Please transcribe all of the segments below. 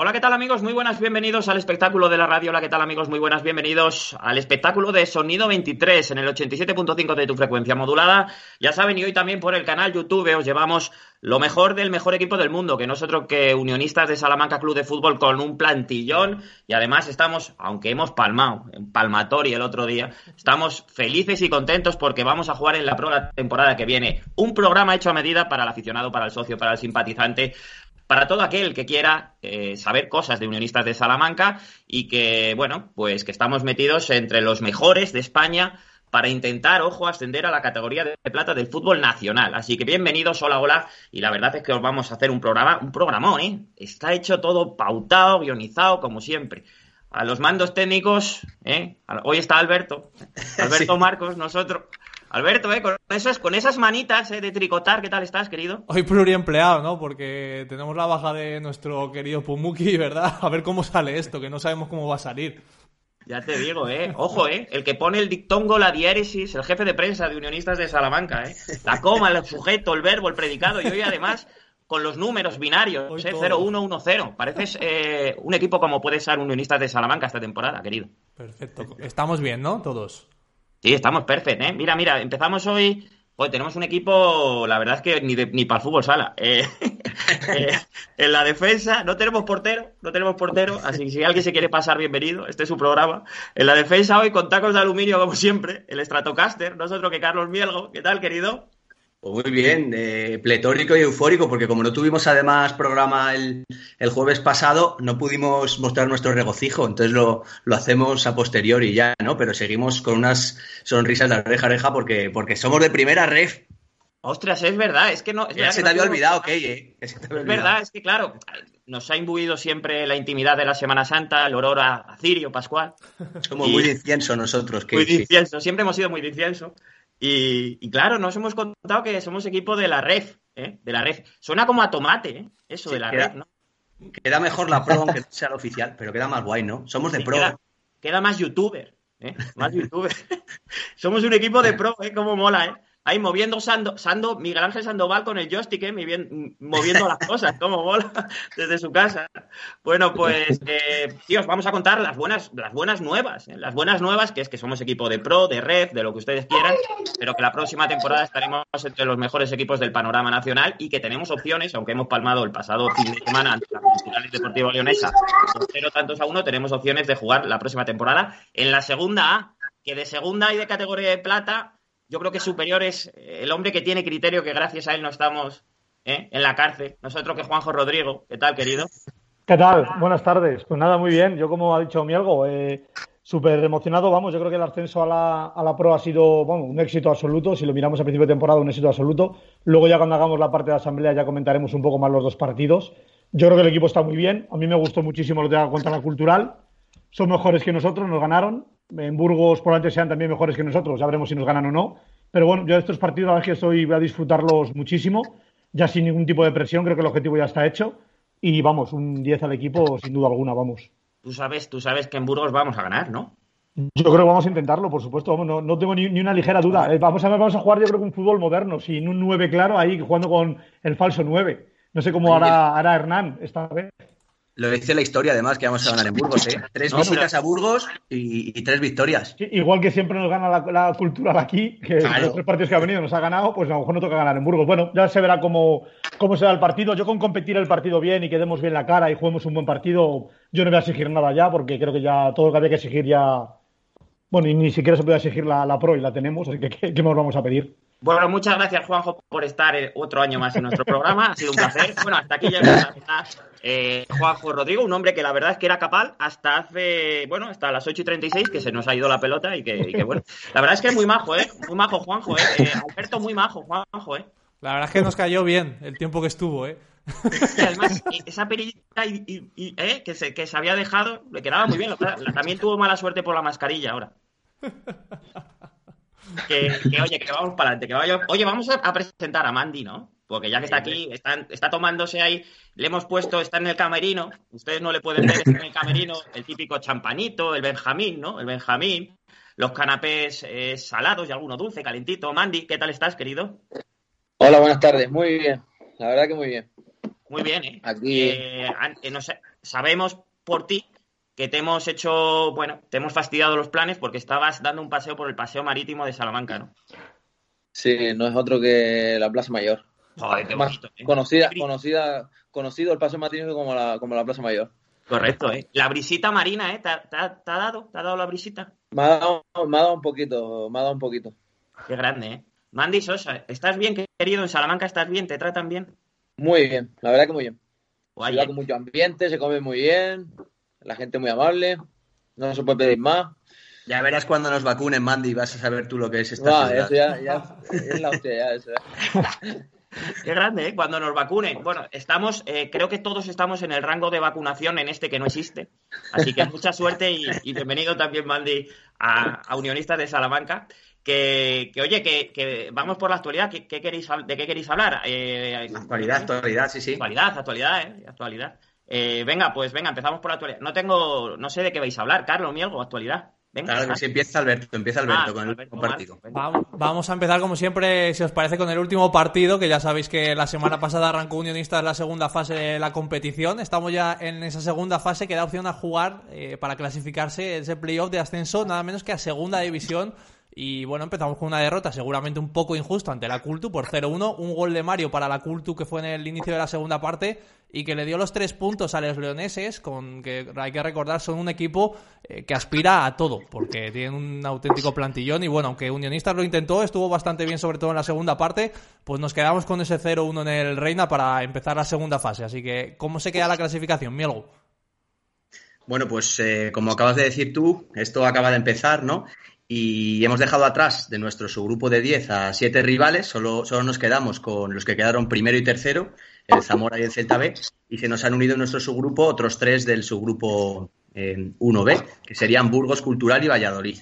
Hola, ¿qué tal amigos? Muy buenas, bienvenidos al espectáculo de la radio. Hola, ¿qué tal amigos? Muy buenas, bienvenidos al espectáculo de Sonido 23 en el 87.5 de tu frecuencia modulada. Ya saben, y hoy también por el canal YouTube os llevamos lo mejor del mejor equipo del mundo, que nosotros que Unionistas de Salamanca Club de Fútbol con un plantillón y además estamos, aunque hemos palmado en Palmatori el otro día, estamos felices y contentos porque vamos a jugar en la prueba temporada que viene un programa hecho a medida para el aficionado, para el socio, para el simpatizante, para todo aquel que quiera eh, saber cosas de Unionistas de Salamanca y que, bueno, pues que estamos metidos entre los mejores de España para intentar, ojo, ascender a la categoría de plata del fútbol nacional. Así que bienvenidos, hola, hola. Y la verdad es que os vamos a hacer un programa, un programón, ¿eh? Está hecho todo pautado, guionizado, como siempre. A los mandos técnicos, ¿eh? Hoy está Alberto, Alberto Marcos, nosotros. Alberto, ¿eh? con, esas, con esas manitas ¿eh? de tricotar, ¿qué tal estás, querido? Hoy pluriempleado, ¿no? Porque tenemos la baja de nuestro querido Pumuki, ¿verdad? A ver cómo sale esto, que no sabemos cómo va a salir. Ya te digo, ¿eh? Ojo, ¿eh? El que pone el dictongo, la diéresis, el jefe de prensa de Unionistas de Salamanca, ¿eh? La coma, el sujeto, el verbo, el predicado, y hoy además con los números binarios, ¿eh? 0-1-1-0. Pareces eh, un equipo como puede ser Unionistas de Salamanca esta temporada, querido. Perfecto. Estamos bien, ¿no? Todos. Sí, estamos perfectos, ¿eh? Mira, mira, empezamos hoy Hoy tenemos un equipo, la verdad es que ni, ni para el fútbol sala. Eh, eh, en la defensa no tenemos portero, no tenemos portero, así que si alguien se quiere pasar, bienvenido, este es su programa. En la defensa hoy con tacos de aluminio, como siempre, el Stratocaster, nosotros que Carlos Mielgo. ¿Qué tal, querido? Pues muy bien, eh, pletórico y eufórico, porque como no tuvimos además programa el, el, jueves pasado, no pudimos mostrar nuestro regocijo, entonces lo, lo, hacemos a posteriori ya, ¿no? Pero seguimos con unas sonrisas de oreja a oreja porque, porque somos de primera ref. Ostras, es verdad, es que no. Es se te había olvidado, ok, eh. Es verdad, es que claro, nos ha imbuido siempre la intimidad de la Semana Santa, el olor a, a cirio, pascual. Somos y... muy de incienso nosotros, Muy de incienso, siempre hemos sido muy de incienso. Y, y, claro, nos hemos contado que somos equipo de la ref, ¿eh? De la ref. Suena como a tomate, ¿eh? Eso sí, de la queda, ref, ¿no? Queda mejor la pro, aunque no sea la oficial, pero queda más guay, ¿no? Somos de sí, pro. Queda, queda, más youtuber, ¿eh? Más youtuber. somos un equipo de pro, ¿eh? Como mola, ¿eh? Ahí moviendo Sando, Sando, Miguel Ángel Sandoval con el joystick, ¿eh? moviendo las cosas, como mola, desde su casa. Bueno, pues, eh, tíos, vamos a contar las buenas, las buenas nuevas. ¿eh? Las buenas nuevas, que es que somos equipo de pro, de red, de lo que ustedes quieran, pero que la próxima temporada estaremos entre los mejores equipos del panorama nacional y que tenemos opciones, aunque hemos palmado el pasado fin de semana ante la Municipal Deportiva Leonesa, cero tantos a uno, tenemos opciones de jugar la próxima temporada en la segunda A, que de segunda y de categoría de plata yo creo que superior es el hombre que tiene criterio, que gracias a él no estamos ¿eh? en la cárcel. Nosotros que Juanjo Rodrigo. ¿Qué tal, querido? ¿Qué tal? Buenas tardes. Pues nada, muy bien. Yo, como ha dicho Mielgo, eh, súper emocionado. Vamos, yo creo que el ascenso a la, a la Pro ha sido bueno, un éxito absoluto. Si lo miramos a principio de temporada, un éxito absoluto. Luego, ya cuando hagamos la parte de asamblea, ya comentaremos un poco más los dos partidos. Yo creo que el equipo está muy bien. A mí me gustó muchísimo lo de la contra la cultural. Son mejores que nosotros, nos ganaron en Burgos probablemente sean también mejores que nosotros, ya veremos si nos ganan o no. Pero bueno, yo de estos partidos la verdad es que estoy, voy a disfrutarlos muchísimo, ya sin ningún tipo de presión, creo que el objetivo ya está hecho. Y vamos, un 10 al equipo sin duda alguna, vamos. Tú sabes, tú sabes que en Burgos vamos a ganar, ¿no? Yo creo que vamos a intentarlo, por supuesto, vamos, no, no tengo ni, ni, una ligera duda. Eh, vamos, a, vamos a jugar yo creo que un fútbol moderno, sin un 9 claro, ahí jugando con el falso 9. No sé cómo hará, hará Hernán esta vez. Lo dice la historia, además, que vamos a ganar en Burgos, ¿eh? Tres no, visitas a Burgos y, y, tres victorias. Igual que siempre nos gana la, la cultural aquí, que claro. los tres partidos que ha venido nos ha ganado, pues a lo mejor no toca ganar en Burgos. Bueno, ya se verá cómo, cómo será el partido. Yo con competir el partido bien y que demos bien la cara y juguemos un buen partido, yo no voy a exigir nada ya, porque creo que ya todo lo que había que exigir ya... Bueno, y ni siquiera se puede exigir la, la pro y la tenemos, así que ¿qué, qué más vamos a pedir? Bueno, muchas gracias, Juanjo, por estar otro año más en nuestro programa. Ha sido un placer. Bueno, hasta aquí llega eh, Juanjo Rodrigo, un hombre que la verdad es que era capaz hasta hace, bueno, hasta las 8 y 36, que se nos ha ido la pelota y que, y que bueno. La verdad es que es muy majo, ¿eh? Muy majo, Juanjo, ¿eh? eh Alberto, muy majo, Juanjo, ¿eh? La verdad es que nos cayó bien el tiempo que estuvo, ¿eh? Y además, esa perillita y, y, y, ¿eh? que, se, que se había dejado, le quedaba muy bien. También tuvo mala suerte por la mascarilla ahora. Que, que, oye, que vamos para adelante. Que vaya... Oye, vamos a, a, presentar a Mandy, ¿no? porque ya que está aquí, está, está tomándose ahí, le hemos puesto, está en el camerino, ustedes no le pueden ver, está en el camerino, el típico champanito, el Benjamín, ¿no? El Benjamín, los canapés eh, salados y alguno dulce, calentito. Mandy, ¿qué tal estás, querido? Hola, buenas tardes, muy bien, la verdad que muy bien. Muy bien, ¿eh? Aquí. Eh, no sé, sabemos por ti que te hemos hecho, bueno, te hemos fastidiado los planes porque estabas dando un paseo por el paseo marítimo de Salamanca, ¿no? Sí, no es otro que la Plaza Mayor. Joder, qué bonito, ¿eh? conocida, conocida, conocido el paseo marítimo como la, como la Plaza Mayor. Correcto, ¿eh? La brisita marina, ¿eh? ¿Te, ha- te ha- te ha dado? ¿Te ha dado la brisita? Me ha dado, me ha dado un poquito, me ha dado un poquito. Qué grande, ¿eh? Mandy Sosa, ¿estás bien, querido? ¿En Salamanca estás bien? ¿Te tratan bien? Muy bien, la verdad que muy bien. Guay, ¿eh? con mucho ambiente, se come muy bien, la gente muy amable, no se puede pedir más. Ya verás cuando nos vacunen, Mandy, y vas a saber tú lo que es esta No, ciudad. eso ya, ya es la hostia, ya, eso ya. Qué grande, ¿eh? Cuando nos vacunen. Bueno, estamos, eh, creo que todos estamos en el rango de vacunación en este que no existe. Así que mucha suerte y, y bienvenido también, Mandy, a, a Unionistas de Salamanca. Que, que, oye, que, que vamos por la actualidad. ¿Qué, qué queréis, hab- ¿De qué queréis hablar? Eh, Actualidad, actualidad, sí, sí. Actualidad, actualidad, ¿eh? Actualidad. Eh, venga, pues venga, empezamos por la actualidad. No tengo, no sé de qué vais a hablar, Carlos, Mielgo, actualidad. Venga, Claro que sí, empieza Alberto, empieza Alberto Ah, con el Alberto último partido. Vamos, vamos a empezar como siempre, si os parece, con el último partido, que ya sabéis que la semana pasada arrancó Unionistas la segunda fase de la competición. Estamos ya en esa segunda fase que da opción a jugar eh, para clasificarse ese playoff de ascenso, nada menos que a segunda división. Y bueno, empezamos con una derrota seguramente un poco injusta ante la Cultu por 0-1. Un gol de Mario para la Cultu que fue en el inicio de la segunda parte y que le dio los tres puntos a los leoneses, con que hay que recordar son un equipo eh, que aspira a todo, porque tienen un auténtico plantillón. Y bueno, aunque Unionistas lo intentó, estuvo bastante bien, sobre todo en la segunda parte, pues nos quedamos con ese 0-1 en el Reina para empezar la segunda fase. Así que, ¿cómo se queda la clasificación, Mielgo? Bueno, pues eh, como acabas de decir tú, esto acaba de empezar, ¿no? Y hemos dejado atrás de nuestro subgrupo de 10 a 7 rivales, solo, solo nos quedamos con los que quedaron primero y tercero, el Zamora y el Celta B, y se nos han unido en nuestro subgrupo otros tres del subgrupo eh, 1B, que serían Burgos, Cultural y Valladolid.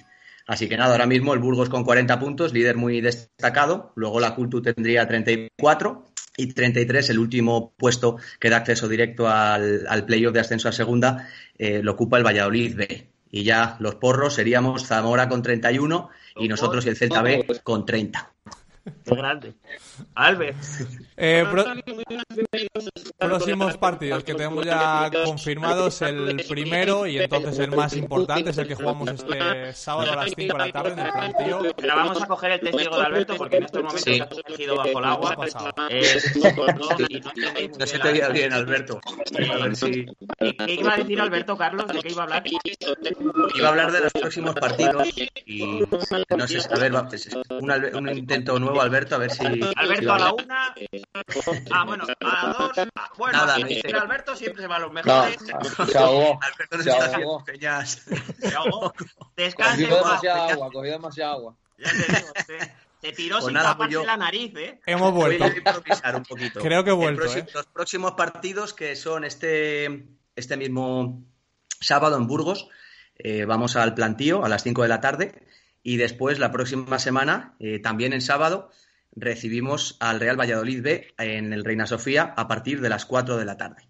Así que nada, ahora mismo el Burgos con 40 puntos, líder muy destacado, luego la Cultu tendría 34 y 33, el último puesto que da acceso directo al, al playoff de ascenso a segunda, eh, lo ocupa el Valladolid B. Y ya los porros seríamos Zamora con 31 y nosotros y el Celta B con 30. Qué grande. Albert. Eh, pro- próximos partidos que tenemos ya confirmados. El primero y entonces el más importante es el que jugamos este sábado a las 5 de la tarde en el plantío. Pero vamos a coger el testigo de Alberto porque en estos momentos Sí. está sumergido bajo el agua. Ha pasado. Eh, no, se bien te la- bien, Alberto. A ver si... ¿Qué iba a decir Alberto, Carlos? ¿De qué iba a hablar? Iba a hablar de los próximos partidos y no sé, a ver, un, un intento nuevo, Alberto, a ver si... Alberto a la una. Ah, bueno, a la dos. Ah, Bueno, Nada, dice- Alberto siempre se va a los No, mejores. se ahogó. Alberto Se está ahogó. haciendo señas. Se ahogó. Descanse, Cogió demasiada agua, cogió demasiada agua. Ya te digo, se, se tiró Pues sin nada, taparse pues yo- la nariz, ¿eh? Hemos Voy vuelto. a improvisar un poquito. Creo que he vuelto, próximo- ¿eh? Los próximos partidos que son este, este mismo sábado en Burgos, eh, vamos al plantío a las 5 de la tarde y después la próxima semana, eh, también en sábado, recibimos al Real Valladolid B en el Reina Sofía a partir de las 4 de la tarde.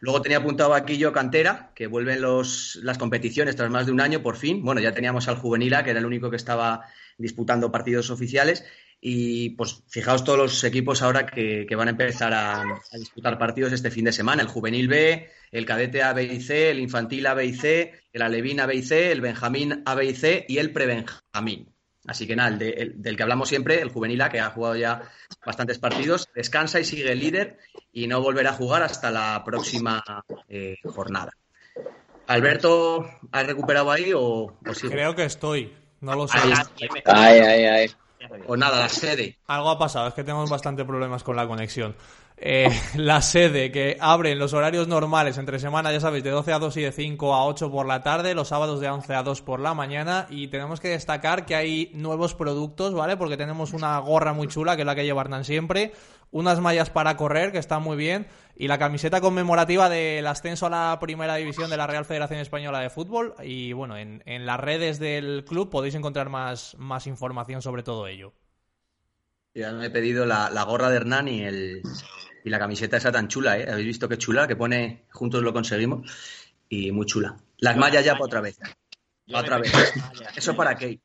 Luego tenía apuntado aquí yo Cantera, que vuelven los, las competiciones tras más de un año, por fin. Bueno, ya teníamos al Juvenila, que era el único que estaba disputando partidos oficiales. Y pues fijaos todos los equipos ahora que, que van a empezar a, a disputar partidos este fin de semana. El Juvenil B, el Cadete A, B y C, el Infantil A, B y C, el Alevín A, B y C, el Benjamín A, B y C y el Prebenjamín. Así que nada, el de- el- del que hablamos siempre, el Juvenil A, que ha jugado ya bastantes partidos, descansa y sigue líder y no volverá a jugar hasta la próxima eh, jornada. Alberto, ¿has recuperado ahí o, o? Creo que estoy. No lo sé. Ahí, ahí, me- Ay, ay, ay. O nada, la sede. Algo ha pasado, es que tenemos bastante problemas con la conexión. Eh, la sede que abre en los horarios normales entre semana, ya sabéis, de 12 a 2 y de 5 a 8 por la tarde, los sábados de 11 a 2 por la mañana y tenemos que destacar que hay nuevos productos, ¿vale? Porque tenemos una gorra muy chula, que es la que lleva Hernán siempre, unas mallas para correr, que están muy bien, y la camiseta conmemorativa del ascenso a la primera división de la Real Federación Española de Fútbol y bueno, en, en las redes del club podéis encontrar más, más información sobre todo ello. Ya me he pedido la, la gorra de Hernán y, el, y la camiseta esa tan chula, ¿eh? ¿Habéis visto qué chula? Que pone juntos lo conseguimos y muy chula. Las Yo mallas las ya para otra vez. Yo Pa' otra vez. mallas, Eso para Kate.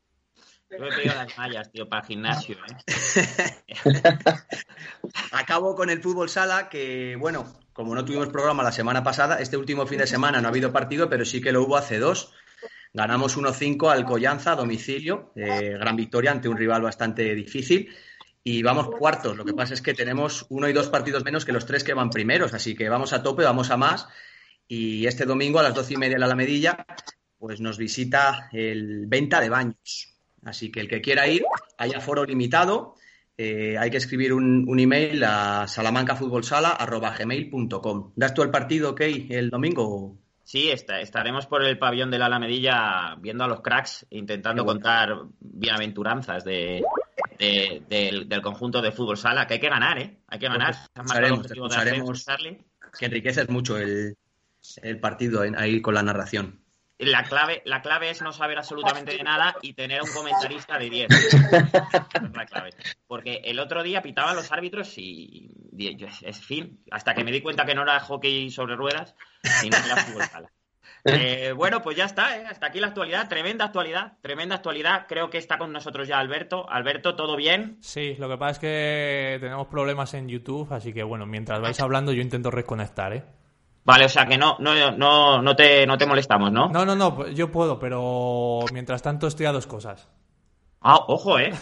Yo me he pedido las mallas, tío, para gimnasio, ¿eh? Acabo con el fútbol sala, que bueno, como no tuvimos programa la semana pasada, este último fin de semana no ha habido partido, pero sí que lo hubo hace dos. Ganamos 1-5 al Collanza a domicilio, eh, gran victoria ante un rival bastante difícil. Y vamos cuartos, lo que pasa es que tenemos uno y dos partidos menos que los tres que van primeros, así que vamos a tope, vamos a más. Y este domingo a las doce y media en la Alamedilla, pues nos visita el Venta de Baños. Así que el que quiera ir, hay aforo limitado. Eh, hay que escribir un, un email a salamancafutbolsala.gmail.com. ¿Das tú el partido, Key, el domingo? Sí, esta- estaremos por el pabellón de la Alamedilla viendo a los cracks, intentando Qué bueno. contar bienaventuranzas de, de- del, del conjunto de fútbol sala, que hay que ganar, ¿eh? Hay que ganar. Pues. Que enriqueces mucho el, el partido en- ahí con la narración. La clave, la clave es no saber absolutamente de nada y tener un comentarista de 10. Esa es la clave. Porque el otro día pitaban los árbitros y, es fin, hasta que me di cuenta que no era hockey sobre ruedas, sino que era fútbol sala. Eh, bueno, pues ya está, ¿eh? hasta aquí la actualidad, tremenda actualidad, tremenda actualidad. Creo que está con nosotros ya Alberto. Alberto, ¿todo bien? Sí, lo que pasa es que tenemos problemas en YouTube, así que bueno, mientras vais hablando yo intento reconectar, ¿eh? Vale, o sea que no, no, no, no, te, no te molestamos, ¿no? No, no, no, yo puedo, pero mientras tanto estoy a dos cosas. Ah, ojo, ¿eh?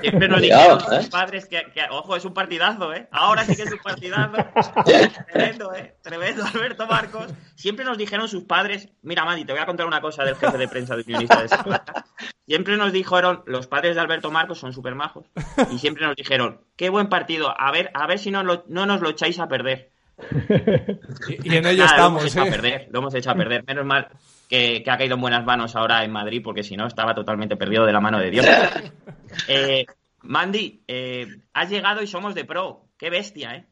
Siempre nos dijeron los ¿eh? padres que, que- ojo, es un partidazo, ¿eh? Ahora sí que es un partidazo. Tremendo, ¿eh? Tremendo, Alberto Marcos. Siempre nos dijeron sus padres, mira, Madi, te voy a contar una cosa del jefe de prensa de Unionista de Salamanca. Siempre nos dijeron, los padres de Alberto Marcos son súper majos, y siempre nos dijeron, qué buen partido, a ver, a ver si no, lo- no nos lo echáis a perder. Y, y en ello Nada, lo hemos estamos, hecho a ¿eh? perder, lo hemos hecho a perder. Menos mal que, que ha caído en buenas manos ahora en Madrid, porque si no estaba totalmente perdido de la mano de Dios. Eh, Mandy, eh, has llegado y somos de pro. Qué bestia, ¿eh?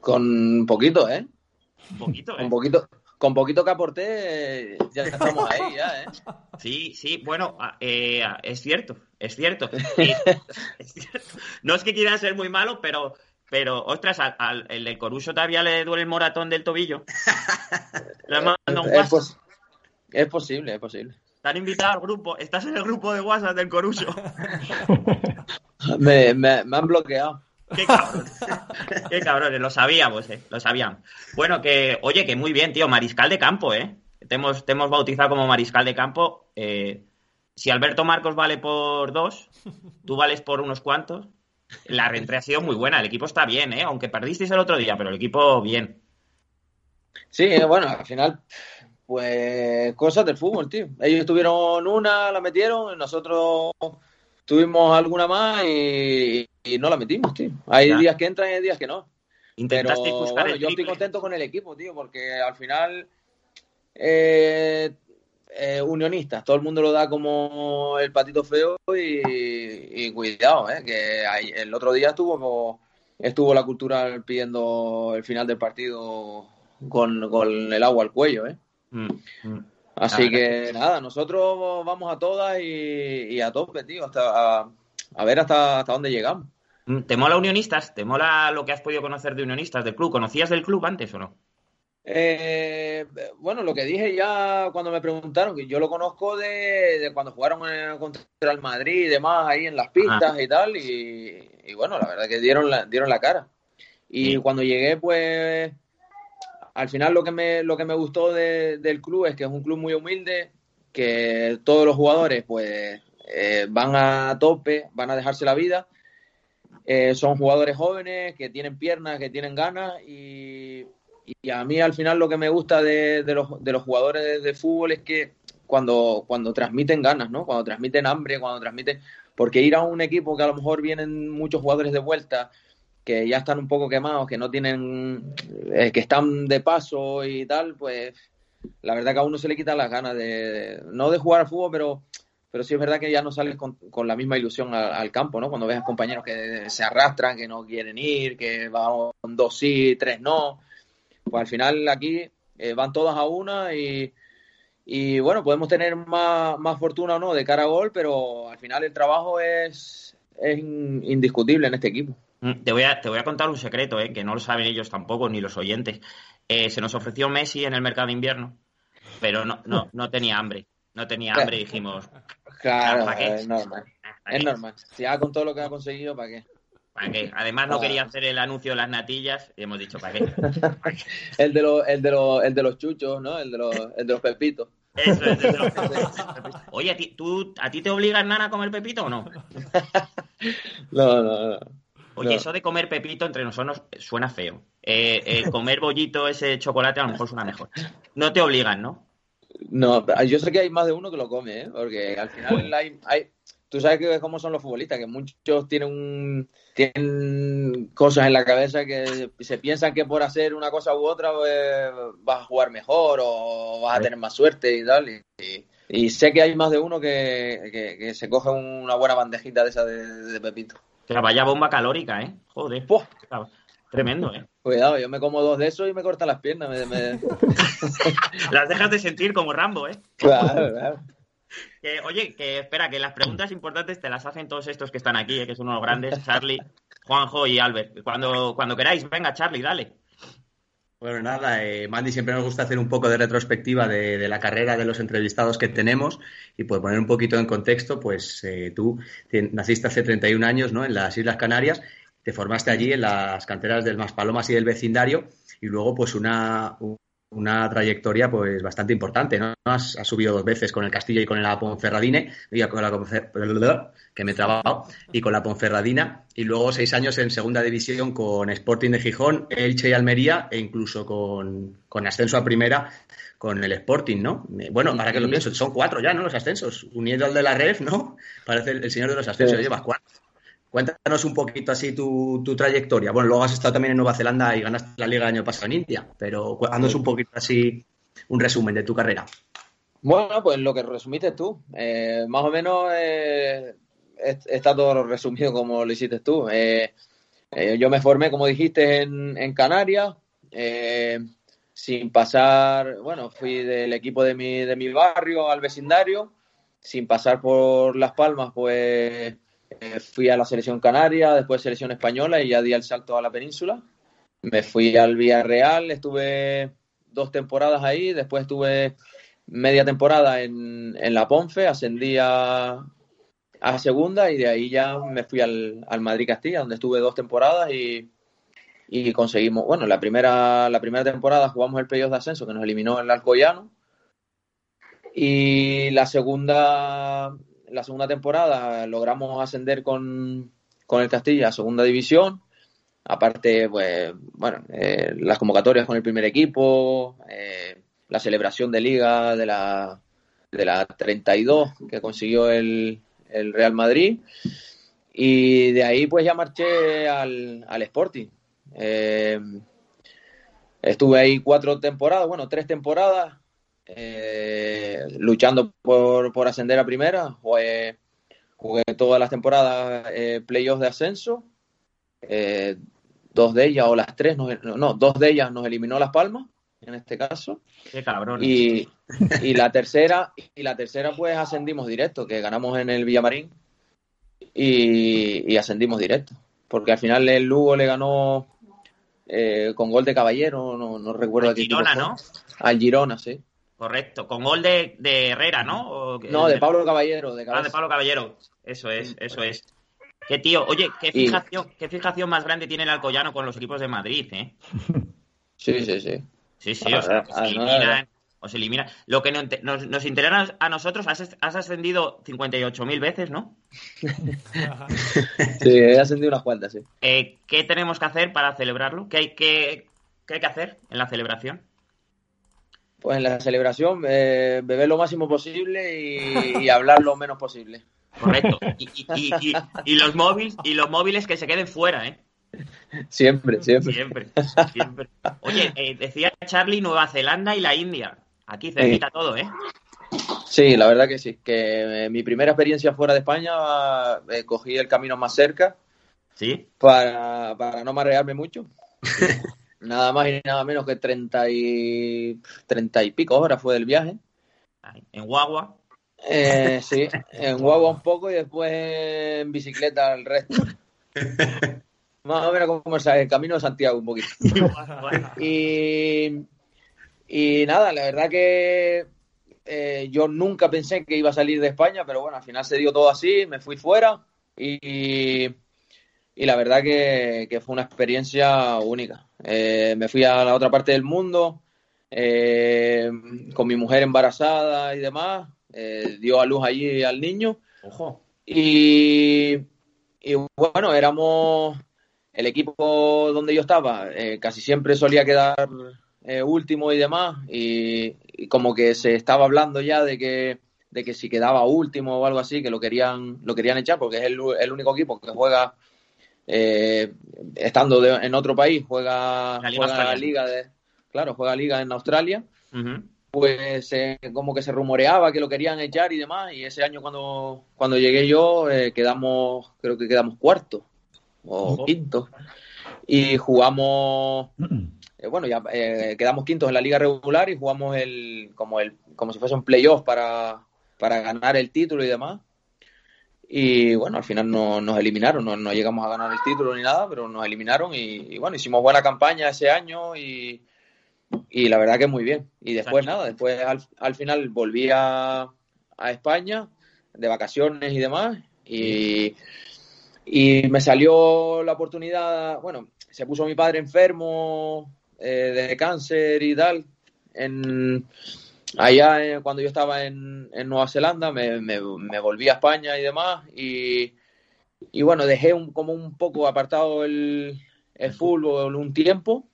Con poquito, ¿eh? Un poquito, ¿eh? Con poquito, con poquito que aporté, eh, ya estamos ahí, ya, ¿eh? Sí, sí, bueno, ah, eh, es cierto, es cierto. Eh, es cierto. No es que quiera ser muy malo, pero, pero ostras, al, al- el del Coruso todavía le duele el moratón del tobillo. Le un Es, pos- es posible, es posible. Te han invitado al grupo. Estás en el grupo de WhatsApp del Coruso. Me, me, me han bloqueado. Qué cabrón. Qué cabrones, lo sabíamos, eh. Lo sabíamos. Bueno, que, oye, que muy bien, tío. Mariscal de campo, eh. Te hemos, te hemos bautizado como mariscal de campo. Eh, si Alberto Marcos vale por dos, tú vales por unos cuantos. La reentrada ha sido muy buena. El equipo está bien, eh. Aunque perdisteis el otro día, pero el equipo bien. Sí, eh, bueno, al final, pues cosas del fútbol, tío. Ellos tuvieron una, la metieron, nosotros tuvimos alguna más y, y no la metimos, tío. Hay Ya. días que entran y hay días que no. Pero Intentasteis buscar bueno, yo estoy contento con el equipo, tío, porque al final eh, eh, unionistas, todo el mundo lo da como el patito feo y, y cuidado, eh, que el otro día estuvo estuvo la cultural pidiendo el final del partido con, con el agua al cuello, eh. Mm, mm. Así La que nada, nosotros vamos a todas y, y a tope, tío, hasta a, a ver hasta, hasta dónde llegamos. Mm, ¿Te mola Unionistas? ¿Te mola lo que has podido conocer de Unionistas, del club? ¿Conocías del club antes o no? Eh, bueno, lo que dije ya cuando me preguntaron, que yo lo conozco de, de cuando jugaron eh, contra el Madrid y demás, ahí en las pistas y tal, y, y bueno, la verdad que dieron la, dieron la cara. Y Sí. cuando llegué, pues, al final lo que me, lo que me gustó de- del club es que es un club muy humilde, que todos los jugadores, pues, eh, van a tope, van a dejarse la vida. Eh, son jugadores jóvenes que tienen piernas, que tienen ganas y, y a mí al final lo que me gusta de, de los, de los jugadores de fútbol es que cuando, cuando transmiten ganas, ¿no? Cuando transmiten hambre, cuando transmiten... Porque ir a un equipo que a lo mejor vienen muchos jugadores de vuelta, que ya están un poco quemados, que no tienen... eh, que están de paso y tal, pues la verdad que a uno se le quitan las ganas de... no de jugar al fútbol, pero pero sí es verdad que ya no sales con, con la misma ilusión al, al campo, ¿no? Cuando ves a compañeros que se arrastran, que no quieren ir, que van dos sí, tres no. Pues al final aquí eh, van todas a una y, y bueno, podemos tener más, más fortuna o no de cara a gol, pero al final el trabajo es, es indiscutible en este equipo. Mm, te voy a, te voy a contar un secreto, ¿eh? que no lo saben ellos tampoco, ni los oyentes. Eh, se nos ofreció Messi en el mercado de invierno, pero no, no, no tenía hambre. No tenía hambre dijimos. Claro, es normal. Es normal. Si ha con todo lo que ha conseguido, ¿para qué? ¿Para qué? Además, no quería hacer el anuncio de las natillas y hemos dicho, ¿para qué? el, de los, el, de los, el de los chuchos, ¿no? El de los, el de los pepitos. Eso es, de los Oye, ¿a ti, tú, ¿a ti te obliga Nana a comer pepito o no? no, no, no. Oye, eso de comer pepito entre nosotros suena feo. Eh, eh, comer bollito, ese chocolate, a lo mejor suena mejor. No te obligan, ¿no? No, yo sé que hay más de uno que lo come, ¿eh? Porque al final hay, hay tú sabes que cómo son los futbolistas, que muchos tienen tienen cosas en la cabeza que se piensan que por hacer una cosa u otra pues, vas a jugar mejor o vas a tener más suerte y tal. Y, sé que hay más de uno que, se coge una buena bandejita de esa de, Pepito. Que vaya bomba calórica, ¿eh? Joder. Tremendo, ¿eh? Cuidado, yo me como dos de esos y me cortan las piernas. las dejas de sentir como Rambo, ¿eh? Claro, claro oye, que espera, que las preguntas importantes te las hacen todos estos que están aquí, eh, que son unos grandes, Charlie, Juanjo y Albert. Cuando, cuando queráis, venga, Charlie, dale. Bueno, nada, eh, Mandy, siempre nos gusta hacer un poco de retrospectiva de, la carrera de los entrevistados que tenemos y por poner un poquito en contexto, pues eh, tú naciste hace 31 años ¿no? en las Islas Canarias, te formaste allí en las canteras del Maspalomas y del vecindario y luego pues una, una trayectoria pues bastante importante, ¿no? Has, subido dos veces con el Castilla y con la Ponferradine, con la que me he trabado, y con la Ponferradina, y luego seis años en segunda división con Sporting de Gijón, Elche y Almería, e incluso con, ascenso a primera con el Sporting, ¿no? Bueno, para que lo pienso, son cuatro ya, ¿no? Los ascensos, uniendo al de la REF, ¿no? Parece el, señor de los ascensos, llevas cuatro. Cuéntanos un poquito así tu, trayectoria. Bueno, luego has estado también en Nueva Zelanda y ganaste la liga el año pasado en India, pero haznos un poquito así un resumen de tu carrera. Bueno, pues lo que resumiste tú. Eh, más o menos eh, está todo resumido como lo hiciste tú. Eh, yo me formé, como dijiste, en, Canarias, sin pasar, bueno, fui del equipo de mi, de mi barrio al vecindario, sin pasar por Las Palmas, pues eh, fui a la selección canaria, después selección española y ya di el salto a la península. Me fui al Villarreal, estuve dos temporadas ahí, después estuve media temporada en, la Ponfe, ascendí a, segunda y de ahí ya me fui al, Madrid Castilla, donde estuve dos temporadas y, conseguimos, bueno, la primera, la primera temporada jugamos el playoff de ascenso que nos eliminó el Alcoyano y la segunda la segunda temporada logramos ascender con, el Castilla a segunda división. Aparte, pues, bueno, eh, las convocatorias con el primer equipo, eh, la celebración de liga de la, de la 32 que consiguió el, el Real Madrid. Y de ahí, pues, ya marché al, al Sporting. Eh, estuve ahí cuatro temporadas, bueno, tres temporadas, eh, luchando por, por, ascender a primera. Jugué, jugué todas las temporadas eh, playoffs de ascenso. Eh, dos de ellas, o las tres, no, dos de ellas nos eliminó Las Palmas, en este caso. Qué cabrón. Y, y, la tercera, y la tercera, pues ascendimos directo, que ganamos en el Villamarín y, y ascendimos directo. Porque al final el Lugo le ganó eh, con gol de caballero, no, no recuerdo Al Girona, ¿no? Al Girona, sí. Correcto, con gol de, Herrera, ¿no? no, de Pablo Caballero. De ah, de Pablo Caballero. Eso es, eso es. Qué tío, oye, qué fijación, qué fijación más grande tiene el Alcoyano con los equipos de Madrid, ¿eh? Sí, sí, sí. Sí, sí, o sea, os eliminan, os eliminan. Lo que nos, nos interesa a nosotros, has, has ascendido 58.000 veces, ¿no? sí, he ascendido unas cuantas, sí. Eh, ¿Qué tenemos que hacer para celebrarlo? ¿Qué hay, qué, qué hay que hacer en la celebración? Pues en la celebración, eh, beber lo máximo posible y, hablar lo menos posible. Correcto. Y, los móviles, y los móviles que se queden fuera, ¿eh? Siempre, siempre. Siempre, siempre. Oye, eh, decía Charlie Nueva Zelanda y la India. Aquí cerquita todo, ¿eh? Sí, la verdad que sí. Que eh, mi primera experiencia fuera de España cogí el camino más cerca. Sí. Para, para no marearme mucho. Nada más y nada menos que treinta y, treinta y pico horas fue del viaje. En Guagua. Eh, sí, en guagua un poco y después en bicicleta el resto. Más o menos como el camino de Santiago un poquito. y, y nada, la verdad que eh, yo nunca pensé que iba a salir de España, pero bueno, al final se dio todo así, me fui fuera y, y la verdad que, que, fue una experiencia única. Eh, me fui a la otra parte del mundo eh, con mi mujer embarazada y demás, eh, dio a luz allí al niño. Ojo. Y, y bueno, éramos el equipo donde yo estaba, eh, casi siempre solía quedar último y demás, y, y, como que se estaba hablando ya de que, de que si quedaba último o algo así, que lo querían, lo querían echar, porque es el, el único equipo que juega, eh, estando de, en otro país, juega la liga, juega la liga de, claro, juega liga en Australia. Uh -huh. Pues eh, como que se rumoreaba que lo querían echar y demás, y ese año cuando, cuando llegué yo eh, quedamos, creo que quedamos cuarto o quinto y jugamos eh, bueno ya eh, quedamos quintos en la liga regular y jugamos el como el como si fuese un playoff para, para ganar el título y demás y bueno al final no, nos eliminaron no, no, llegamos a ganar el título ni nada pero nos eliminaron y, y bueno hicimos buena campaña ese año y, y la verdad que muy bien. Y después nada después al, al final volví a, a España de vacaciones y demás y y me salió la oportunidad, bueno, se puso mi padre enfermo eh, de cáncer y tal, en, allá eh, cuando yo estaba en, en Nueva Zelanda, me, me, me, volví a España y demás, y, y bueno, dejé un, como un poco apartado el, el fútbol un tiempo,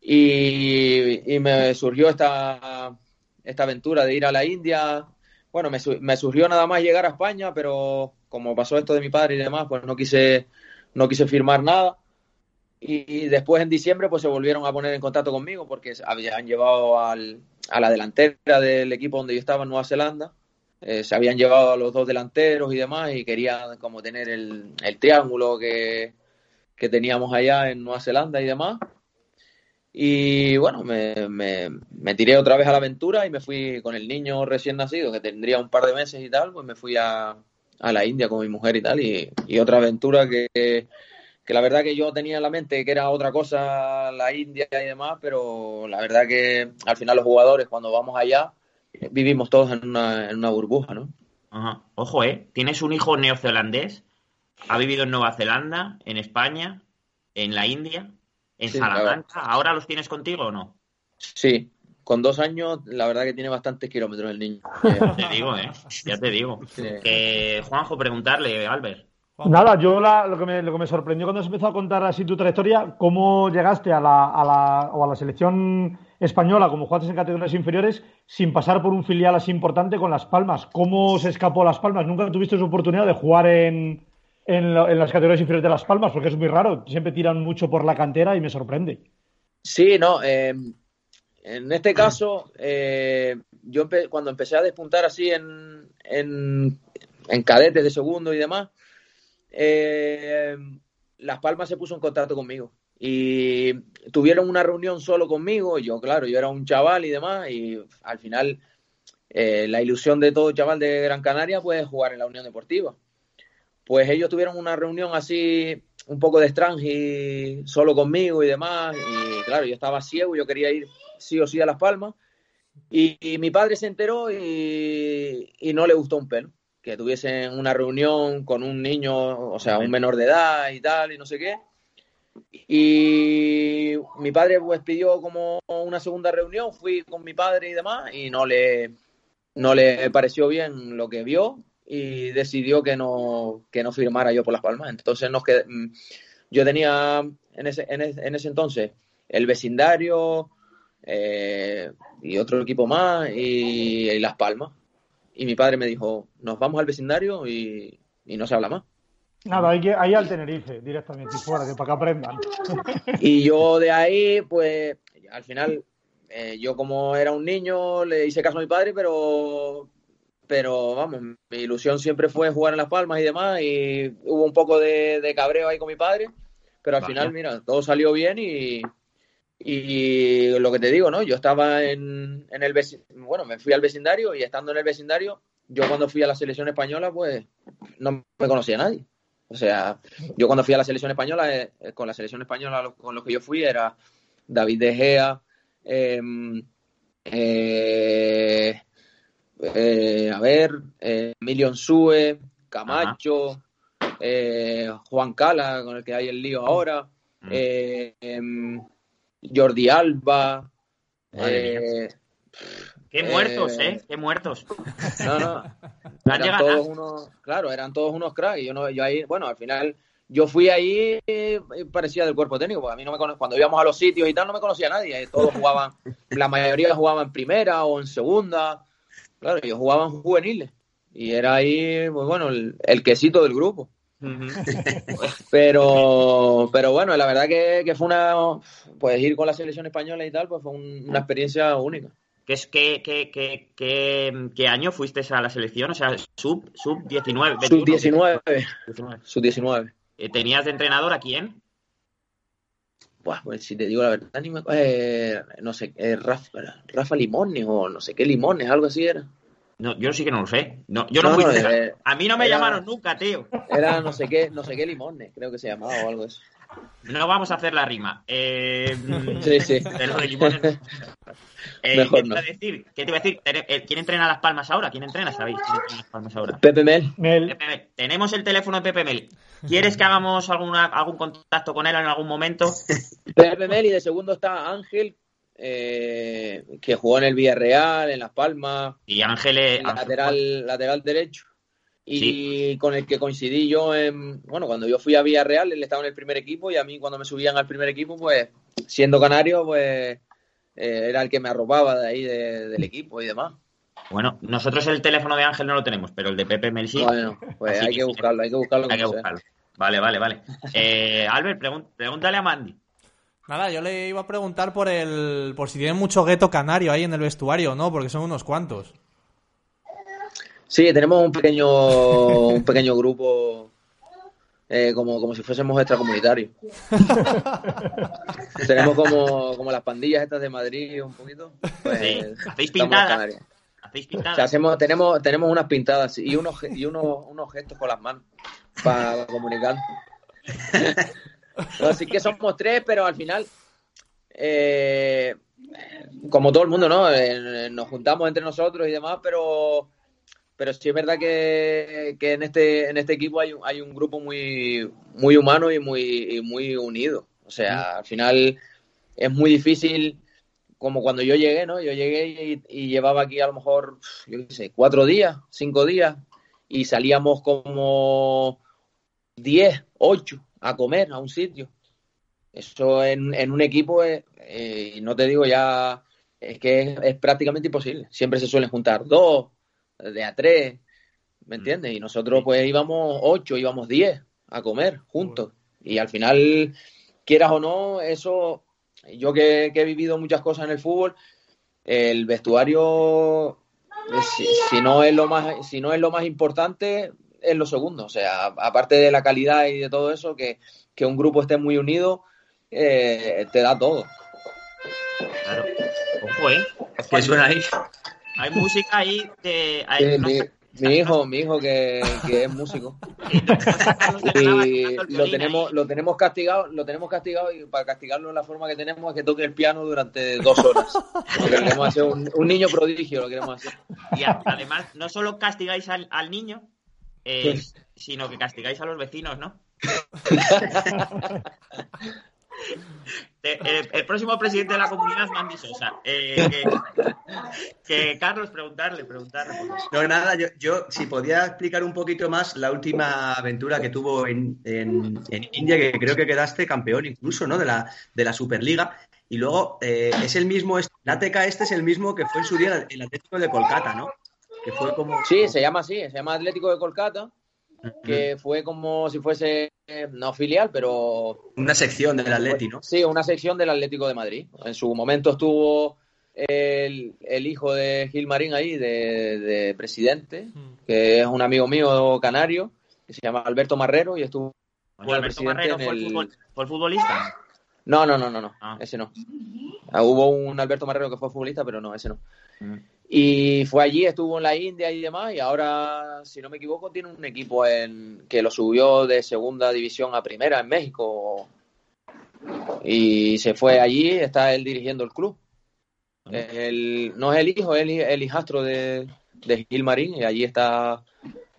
y, y me surgió esta, esta aventura de ir a la India, bueno, me, me surgió nada más llegar a España, pero como pasó esto de mi padre y demás, pues no quise, no quise firmar nada. Y, después en diciembre pues se volvieron a poner en contacto conmigo porque habían llevado al, a la delantera del equipo donde yo estaba en Nueva Zelanda. Eh, se habían llevado a los dos delanteros y demás y querían como tener el, el triángulo que, que, teníamos allá en Nueva Zelanda y demás. Y bueno, me, me, me, tiré otra vez a la aventura y me fui con el niño recién nacido, que tendría un par de meses y tal, pues me fui a, a la India con mi mujer y tal, y, y otra aventura que, que, la verdad que yo tenía en la mente que era otra cosa la India y demás, pero la verdad que al final los jugadores cuando vamos allá vivimos todos en una, en una burbuja, ¿no? Ajá. Ojo, ¿eh? Tienes un hijo neozelandés, ha vivido en Nueva Zelanda, en España, en la India, en sí, Salamanca. ¿Ahora los tienes contigo o no? Sí, con dos años, la verdad que tiene bastantes kilómetros el niño. Ya te digo, ¿eh? Ya te digo. Sí. Que, Juanjo, preguntarle, Albert. Nada, yo la, lo, que me, lo que me sorprendió cuando has empezado a contar así tu trayectoria, cómo llegaste a la, a la, o a la selección española, como jugaste en categorías inferiores, sin pasar por un filial así importante con Las Palmas. ¿Cómo se escapó Las Palmas? ¿Nunca tuviste esa oportunidad de jugar en, en, en las categorías inferiores de Las Palmas? Porque es muy raro, siempre tiran mucho por la cantera y me sorprende. Sí, no, eh, en este caso, eh, yo empe cuando empecé a despuntar así en, en, en, cadetes de segundo y demás, eh, Las Palmas se puso en contacto conmigo y tuvieron una reunión solo conmigo. Yo, claro, yo era un chaval y demás, y al final eh, la ilusión de todo chaval de Gran Canaria pues es jugar en la Unión Deportiva. Pues ellos tuvieron una reunión así un poco de extranji solo conmigo y demás, y claro, yo estaba ciego, yo quería ir sí o sí a Las Palmas. Y, mi padre se enteró y, no le gustó un pelo. Que tuviesen una reunión con un niño, o sea, un menor de edad y tal, y no sé qué. Y mi padre pues pidió como una segunda reunión, fui con mi padre y demás, y no le, no le pareció bien lo que vio y decidió que no, que no firmara yo por Las Palmas. Entonces nos quedé, yo tenía en ese, en ese, en ese entonces el vecindario, eh, y otro equipo más y, y, Las Palmas. Y mi padre me dijo, nos vamos al vecindario y, y no se habla más. Nada, hay que ahí al Tenerife directamente fuera, que para que aprendan. y yo de ahí, pues, al final, eh, yo como era un niño, le hice caso a mi padre, pero, pero vamos, mi ilusión siempre fue jugar en Las Palmas y demás, y hubo un poco de, de cabreo ahí con mi padre, pero al Vaya. final, mira, todo salió bien y, Y lo que te digo, ¿no? Yo estaba en, en el vecindario, bueno, me fui al vecindario y estando en el vecindario, yo cuando fui a la selección española, pues no me conocía nadie. O sea, yo cuando fui a la selección española, eh, eh, con la selección española con los que yo fui era David De Gea, em, eh, eh, a ver, eh, Emilio Sue, Camacho, eh, Juan Cala, con el que hay el lío ahora, Mm. em, Jordi Alba. Eh, Qué muertos, eh, ¿eh? Qué muertos. no, no. Han Eran llegado- todos unos, claro, eran todos unos cracks. y Yo, no, yo ahí, bueno, al final, yo fui ahí eh, parecía del cuerpo técnico, porque a mí no me cono- cuando íbamos a los sitios y tal, no me conocía nadie. eh, Todos jugaban, la mayoría jugaban en primera o en segunda. Claro, ellos jugaban juveniles. Y era ahí, pues bueno, el, el quesito del grupo. Pero, pero bueno, la verdad que, que fue una, pues ir con la selección española y tal, pues fue un- una experiencia única. ¿Qué, es, qué, qué, qué, qué, qué año fuiste a la selección? O sea, sub, sub 19. Sub 19, 19. sub 19. Eh, ¿Tenías de entrenador a quién? Buah, pues si te digo la verdad, ni me eh, no sé, eh, Rafa, Rafa Limones o no sé qué Limones, algo así era. No, yo sí que no lo sé. No, yo no, No, fui. no, eh, a mí no me era- llamaron nunca, tío. Era no sé qué, no sé qué Limones, creo que se llamaba o algo eso. No vamos a hacer la rima. Eh, Sí, sí. de lo de limones. no. Eh, Mejor ¿qué te iba a decir? ¿Qué te iba a decir? ¿Quién entrena Las Palmas ahora? ¿Quién entrena? ¿Sabéis? ¿Quién entrena Las Palmas ahora? Pepe Mel. Mel, Pepe Mel. Tenemos el teléfono de Pepe Mel. ¿Quieres que hagamos alguna, algún contacto con él en algún momento? Pepe Mel y de segundo está Ángel, eh, que jugó en el Villarreal, en Las Palmas, Y Ángel, eh, Ángel- lateral, lateral derecho. Y Sí. con el que coincidí yo en, bueno, cuando yo fui a Villarreal, él estaba en el primer equipo y a mí cuando me subían al primer equipo, pues siendo canario, pues eh, era el que me arropaba de ahí de- del equipo y demás. Bueno, nosotros el teléfono de Ángel no lo tenemos, pero el de Pepe Mel sí. Bueno, pues Así hay que buscarlo, hay que buscarlo. Hay que buscarlo. Vale, vale, vale. Eh, Albert, pregúntale a Mandy. Nada, yo le iba a preguntar por el por si tienen mucho gueto canario ahí en el vestuario, ¿no? Porque son unos cuantos. Sí, tenemos un pequeño, un pequeño grupo eh, como, como si fuésemos extracomunitarios. tenemos como, como las pandillas estas de Madrid un poquito. Pues, Sí. ¿Hacéis pintadas? hacemos, tenemos, tenemos unas pintadas y unos, y unos, unos gestos con las manos para comunicar. Así que somos tres, pero al final, eh, como todo el mundo, ¿no? Eh, nos juntamos entre nosotros y demás, pero, pero sí es verdad que, que en este, en este equipo hay, un- hay un grupo muy, muy humano y muy, y muy unido. O sea, al final es muy difícil como cuando yo llegué, ¿no? Yo llegué y, y llevaba aquí a lo mejor, yo qué sé, cuatro días, cinco días, y salíamos como diez, ocho a comer a un sitio. Eso en, en un equipo, es, eh, y no te digo ya, es que es, es prácticamente imposible. Siempre se suelen juntar dos, de a tres, ¿me entiendes? Y nosotros pues íbamos ocho, íbamos diez a comer juntos. Y al final, quieras o no, eso yo que, que he vivido muchas cosas en el fútbol, el vestuario, eh, si, si no es lo más, si no es lo más importante, es lo segundo. O sea, aparte de la calidad y de todo eso, que, que un grupo esté muy unido, eh, te da todo. Claro. Ojo, ¿eh? ¿Qué suena ahí? Hay música ahí de... hay- no mi, hijo, mi hijo que, que es músico. Y lo tenemos, lo tenemos castigado, lo tenemos castigado y para castigarlo de la forma que tenemos es que toque el piano durante dos horas. Porque queremos hacer un, un niño prodigio, lo queremos hacer. Y además, no solo castigáis al, al niño, eh, sino que castigáis a los vecinos, ¿no? El próximo presidente de la comunidad es Mandy Sosa. Eh, que, que Carlos, preguntarle, preguntarle. No, nada, yo, yo si podía explicar un poquito más la última aventura que tuvo en, en- en India, que creo que quedaste campeón incluso, ¿no? De la, de la Superliga. Y luego eh, es el mismo, el ATK este es el mismo que fue en su día el Atlético de Kolkata, ¿no? Que fue como... Sí, se llama así, se llama Atlético de Kolkata, que fue como si fuese, eh, no filial, pero Una sección del Atleti, ¿no? Sí, una sección del Atlético de Madrid. En su momento estuvo el, el hijo de Gilmarín ahí, de, de presidente, que es un amigo mío canario, que se llama Alberto Marrero, y estuvo Alberto presidente Marrero en fue, el el- futbol- fue el futbolista. No, no, no, no, no. Ah. Ese no. Ah, hubo un Alberto Marrero que fue futbolista, pero no, ese no. Mm. Y fue allí, estuvo en la India y demás, y ahora, si no me equivoco, tiene un equipo en que lo subió de segunda división a primera en México. Y se fue allí, está él dirigiendo el club. El- no es el hijo, es el, hijastro de, de Gil Marín, y allí está,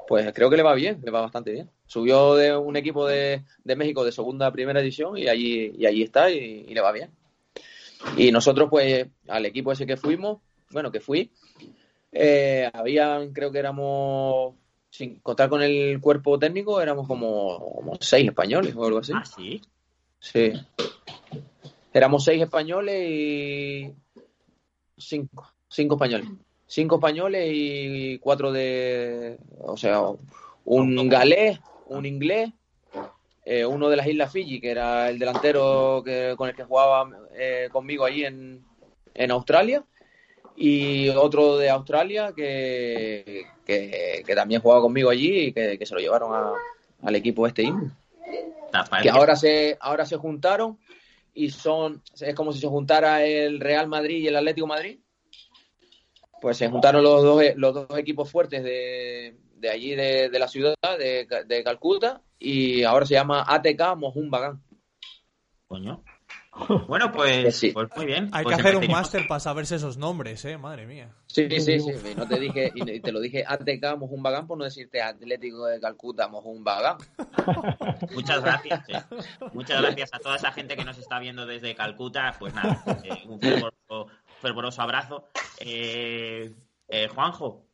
pues creo que le va bien, le va bastante bien. Subió de un equipo de, de México de segunda a primera división y allí, y allí está y le va bien. Y nosotros, pues, al equipo ese que fuimos, bueno, que fui, eh, habían, creo que éramos, sin contar con el cuerpo técnico, éramos como, como seis españoles o algo así. Ah, sí. Sí. Éramos seis españoles y cinco, cinco españoles. Cinco españoles y cuatro de, o sea, un galés, un inglés, eh, uno de las Islas Fiji, que era el delantero que, con el que jugaba eh, conmigo allí en, en Australia, y otro de Australia que, que, que también jugaba conmigo allí y que, que se lo llevaron a- al equipo este indio. Que ahora se ahora se juntaron y son es como si se juntara el Real Madrid y el Atlético Madrid. Pues se juntaron los dos los dos equipos fuertes de, de allí de, de la ciudad de, de Calcuta y ahora se llama ATK Mohun Bagan Coño. Bueno, pues, sí. pues muy bien. Hay Pues que hacer un máster para saberse esos nombres, eh, madre mía. sí sí sí y no te dije y te lo dije ATK Mohun Bagan por no decirte Atlético de Calcuta Mohun Bagan Muchas gracias. eh. Muchas gracias a toda esa gente que nos está viendo desde Calcuta. Pues nada, eh, un fervoroso, fervoroso abrazo. Eh, eh, Juanjo,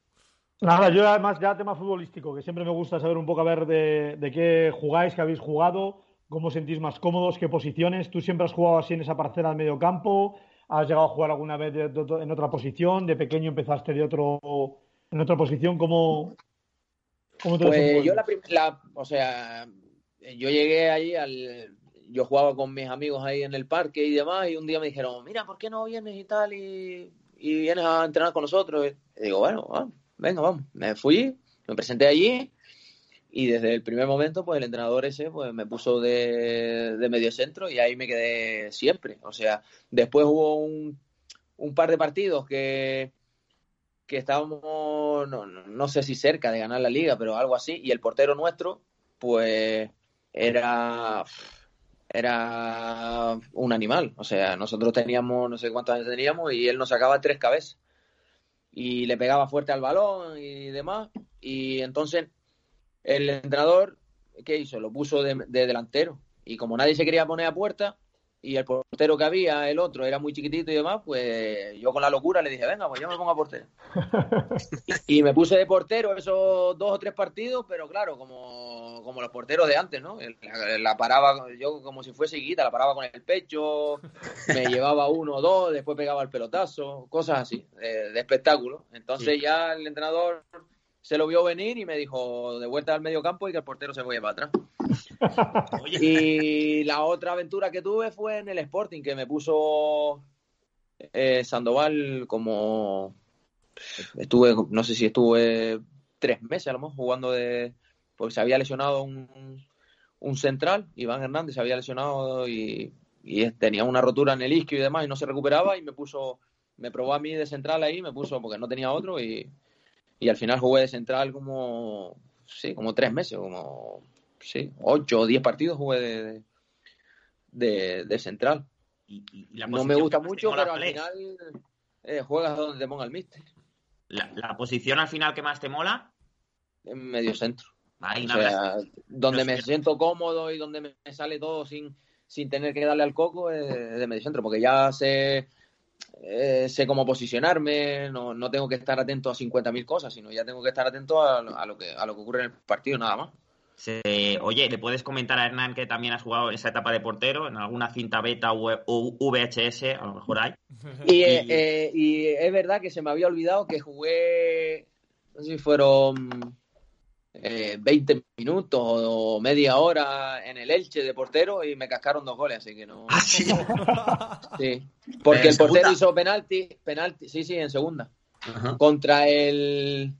Nada, yo además ya tema futbolístico, que siempre me gusta saber un poco a ver de, de qué jugáis, qué habéis jugado, cómo os sentís más cómodos, qué posiciones. ¿Tú siempre has jugado así en esa parcela del medio campo? ¿Has llegado a jugar alguna vez de- de- en otra posición? ¿De pequeño empezaste de otro en otra posición? ¿Cómo, cómo te Pues yo la, la- o sea, yo llegué ahí al, yo jugaba con mis amigos ahí en el parque y demás, y un día me dijeron, mira, ¿por qué no vienes y tal y, y vienes a entrenar con nosotros? Y digo, bueno, vamos, venga, vamos. Me fui, me presenté allí y desde el primer momento, pues el entrenador ese, pues me puso de, de medio centro y ahí me quedé siempre. O sea, después hubo un, un par de partidos que que estábamos, no- no sé si cerca de ganar la liga, pero algo así, y el portero nuestro, pues era, era un animal, o sea, nosotros teníamos, no sé cuántos años teníamos, y él nos sacaba tres cabezas, y le pegaba fuerte al balón y demás, y entonces el entrenador, ¿qué hizo? Lo puso de, de delantero, y como nadie se quería poner a puerta, y el portero que había, el otro, era muy chiquitito y demás, pues yo con la locura le dije, venga, pues yo me pongo a portero. Y me puse de portero esos dos o tres partidos, pero claro, como, como los porteros de antes, ¿no? La, la paraba yo como si fuese guita, la paraba con el pecho, me llevaba uno o dos, después pegaba el pelotazo, cosas así, de, de espectáculo. Entonces Sí. ya el entrenador se lo vio venir y me dijo de vuelta al medio campo y que el portero se vaya para atrás. Y la otra aventura que tuve fue en el Sporting, que me puso eh, Sandoval como... Estuve, no sé si estuve tres meses a lo mejor jugando de... Porque se había lesionado un, un central, Iván Hernández se había lesionado y, y tenía una rotura en el isquio y demás y no se recuperaba y me puso, me probó a mí de central ahí, me puso porque no tenía otro y, y al final jugué de central como, sí, como tres meses, como sí, ocho o diez partidos jugué de, de, central. y- la No me gusta mucho, pero al final eh, juegas donde te ponga el míster, La, la posición al final que más te mola. en medio centro. Ahí O sea, donde no me siento cómodo y donde me sale todo sin, sin tener que darle al coco es de medio centro, porque ya sé, eh, sé cómo posicionarme, no, no tengo que estar atento a 50.000 cosas, sino ya tengo que estar atento a, a lo que, a lo que ocurre en el partido, nada más. Oye, ¿le puedes comentar a Hernán que también has jugado en esa etapa de portero? En alguna cinta beta o VHS, a lo mejor hay. Y, eh, y es verdad que se me había olvidado que jugué, no sé si fueron eh, 20 minutos o media hora en el Elche de portero y me cascaron dos goles, así que no. Ah, sí. Sí, porque ¿En el portero segunda? hizo penalti, penalti, sí, sí, en segunda, Ajá. contra el,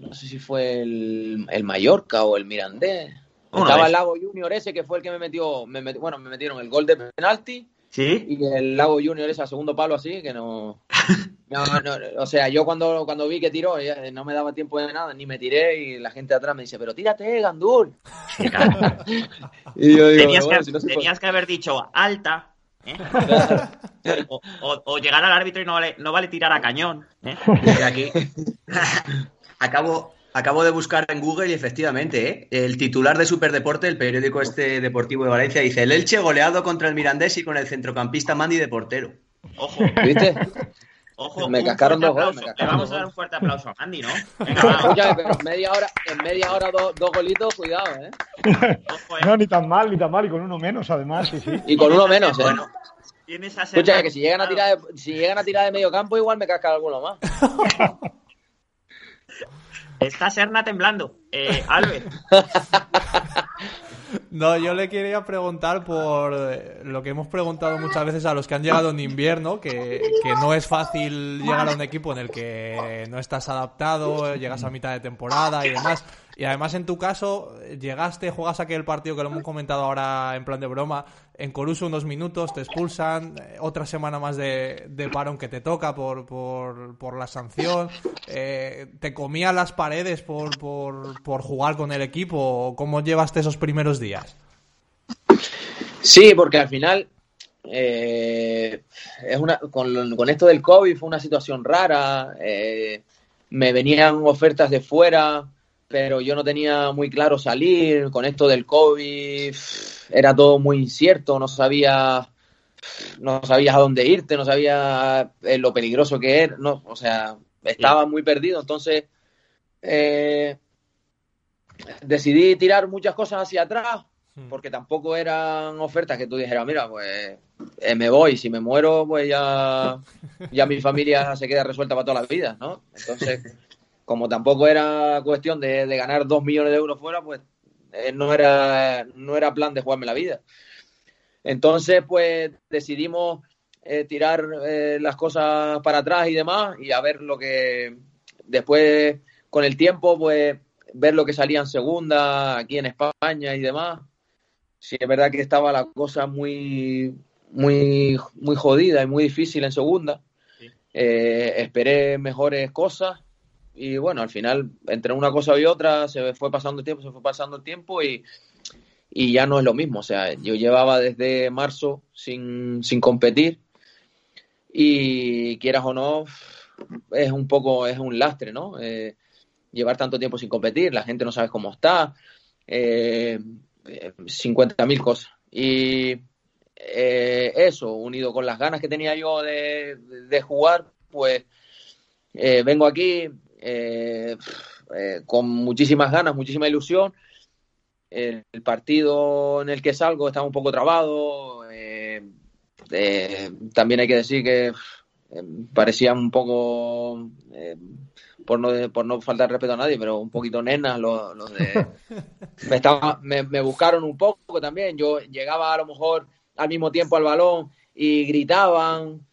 no sé si fue el, el Mallorca o el Mirandés, Estaba el Lago Junior ese que fue el que me metió, me bueno, me metieron el gol de penalti. Sí. Y el Lago Junior ese a segundo palo así, que no... no, no o sea, yo cuando, cuando vi que tiró, no me daba tiempo de nada, ni me tiré y la gente atrás me dice, pero tírate, Gandul. y yo digo, tenías, que, tenías que haber dicho alta, ¿eh? o, llegar al árbitro y no vale, no vale tirar a cañón. ¿eh? aquí acabo, acabo de buscar en Google y efectivamente, ¿eh? el titular de Superdeporte, el periódico este deportivo de Valencia, dice el Elche goleado contra el Mirandés y con el centrocampista Mandy de portero. Ojo. ¿Viste? Ojo, me cascaron dos goles. Le vamos a dar un fuerte aplauso a Mandy, ¿no? Venga, pero en media hora, en media hora dos golitos, cuidado, ¿eh? Ojo, ¿eh? No, ni tan mal, ni tan mal, y con uno menos, además, sí, sí. Y con uno menos, ¿eh? Bueno, Escucha, que si llegan a tirar de, si llegan a tirar de medio campo, igual me casca alguno más. Está Serna temblando. Eh, Albert. No, yo le quería preguntar por eh, lo que hemos preguntado muchas veces a los que han llegado en invierno, que, que, no es fácil llegar a un equipo en el que no estás adaptado, llegas a mitad de temporada y demás. Y además en tu caso, llegaste, juegas aquel partido que lo hemos comentado ahora en plan de broma, en Coruso unos minutos, te expulsan, eh, otra semana más de, de parón que te toca por, por, por la sanción, eh, te comía las paredes por, por, por jugar con el equipo, ¿cómo llevaste esos primeros días? Sí, porque al final eh, es una, con, con, esto del COVID fue una situación rara, me venían ofertas de fuera, pero yo no tenía muy claro salir. Con esto del COVID era todo muy incierto, no sabía no sabías a dónde irte, no sabía eh, lo peligroso que era, no, o sea, estaba muy perdido. Entonces eh, decidí tirar muchas cosas hacia atrás hmm. porque tampoco eran ofertas que tú dijeras, mira, pues eh, me voy, si me muero, pues ya, ya mi familia se queda resuelta para toda la vida, ¿no? Entonces como tampoco era cuestión de, ganar dos millones de euros fuera, pues no, era, no era plan de jugarme la vida. Entonces, pues decidimos eh, tirar eh, las cosas para atrás y demás y a ver lo que después, con el tiempo, pues ver lo que salía en segunda, aquí en España y demás. Sí, es verdad que estaba la cosa muy, muy, muy jodida y muy difícil en segunda. esperé mejores cosas y bueno, al final, entre una cosa y otra, se fue pasando el tiempo, se fue pasando el tiempo y, ya no es lo mismo. O sea, yo llevaba desde marzo sin, sin competir y quieras o no, es un poco, es un lastre, ¿no? Eh, llevar tanto tiempo sin competir, la gente no sabe cómo está, eh, 50.000 cosas. Y eh, eso, unido con las ganas que tenía yo de, de jugar, pues eh, vengo aquí, eh, eh, con muchísimas ganas, muchísima ilusión. El, partido en el que salgo está un poco trabado. Eh, también hay que decir que parecían un poco, por, no, por no faltar respeto a nadie, pero un poquito nenas los, de... me, estaba, me, me buscaron un poco también. Yo llegaba a lo mejor al mismo tiempo al balón y gritaban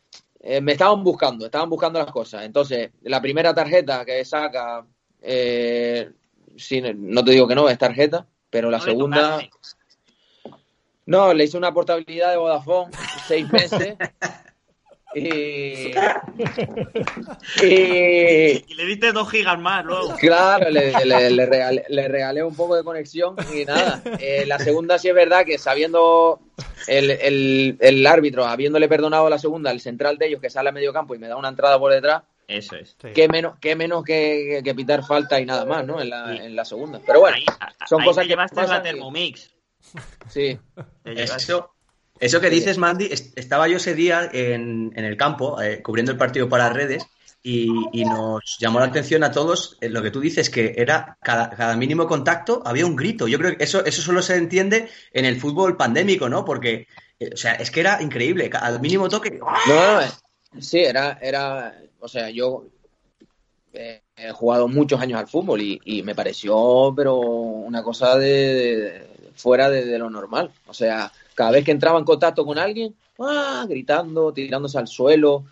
eh, me estaban buscando, estaban buscando las cosas. Entonces, la primera tarjeta que saca, eh, no te digo que no, es tarjeta, pero la segunda... No, le hice una portabilidad de Vodafone, seis meses. Y, y, le diste dos gigas más luego. Claro, le, le, regalé, un poco de conexión y nada. Eh, la segunda sí es verdad que sabiendo el, el, árbitro, habiéndole perdonado la segunda, el central de ellos que sale a medio campo y me da una entrada por detrás, eso es. Qué menos, qué menos que, que, pitar falta y nada más, ¿no? En la, en la segunda. Pero bueno, son cosas que llevaste la Thermomix. Sí. Eso, eso que dices, Mandy, estaba yo ese día en, el campo eh, cubriendo el partido para redes y, nos llamó la atención a todos eh, lo que tú dices, que era cada, mínimo contacto había un grito. Yo creo que eso, eso solo se entiende en el fútbol pandémico, ¿no? Porque, eh, o sea, es que era increíble, al mínimo toque. No, no, sí, era, era, o sea, yo he jugado muchos años al fútbol y, me pareció, pero una cosa de, fuera de lo normal. O sea, cada vez que entraba en contacto con alguien, ¡ah! gritando, tirándose al suelo.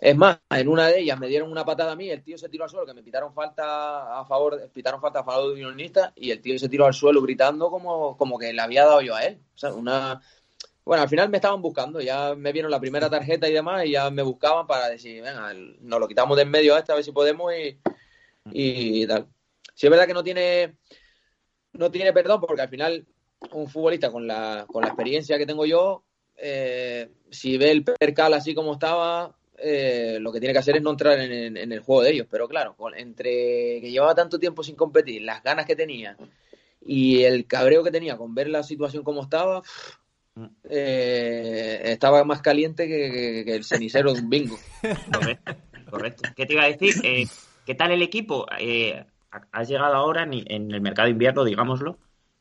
Es más, en una de ellas me dieron una patada a mí, el tío se tiró al suelo, que me pitaron falta a favor, pitaron falta a favor de unionista, y el tío se tiró al suelo gritando como, como que le había dado yo a él. O sea, una. Bueno, al final me estaban buscando, ya me vieron la primera tarjeta y demás, y ya me buscaban para decir, venga, nos lo quitamos de en medio a esta, a ver si podemos y, y tal. Si es verdad que no tiene, no tiene perdón, porque al final un futbolista con la, con la experiencia que tengo yo, eh, si ve el percal así como estaba, eh, lo que tiene que hacer es no entrar en, el juego de ellos. Pero claro, entre que llevaba tanto tiempo sin competir, las ganas que tenía y el cabreo que tenía con ver la situación como estaba, eh, estaba más caliente que, el cenicero de un bingo. Correcto, correcto. ¿Qué te iba a decir? Eh, ¿Qué tal el equipo? has llegado ahora en, el mercado invierno, digámoslo.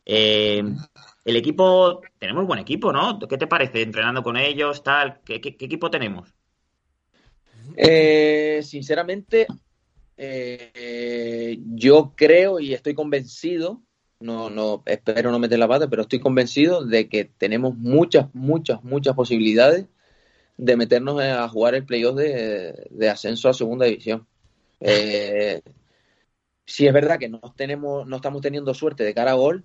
El equipo, tenemos buen equipo, ¿no? ¿Qué te parece entrenando con ellos, tal? qué equipo tenemos? Eh, sinceramente, eh, yo creo y estoy convencido, no, no, espero no meter la pata, pero estoy convencido de que tenemos muchas, muchas, muchas posibilidades de meternos a jugar el playoff de, de ascenso a segunda división. Eh, sí es verdad que no tenemos, no estamos teniendo suerte de cara a gol,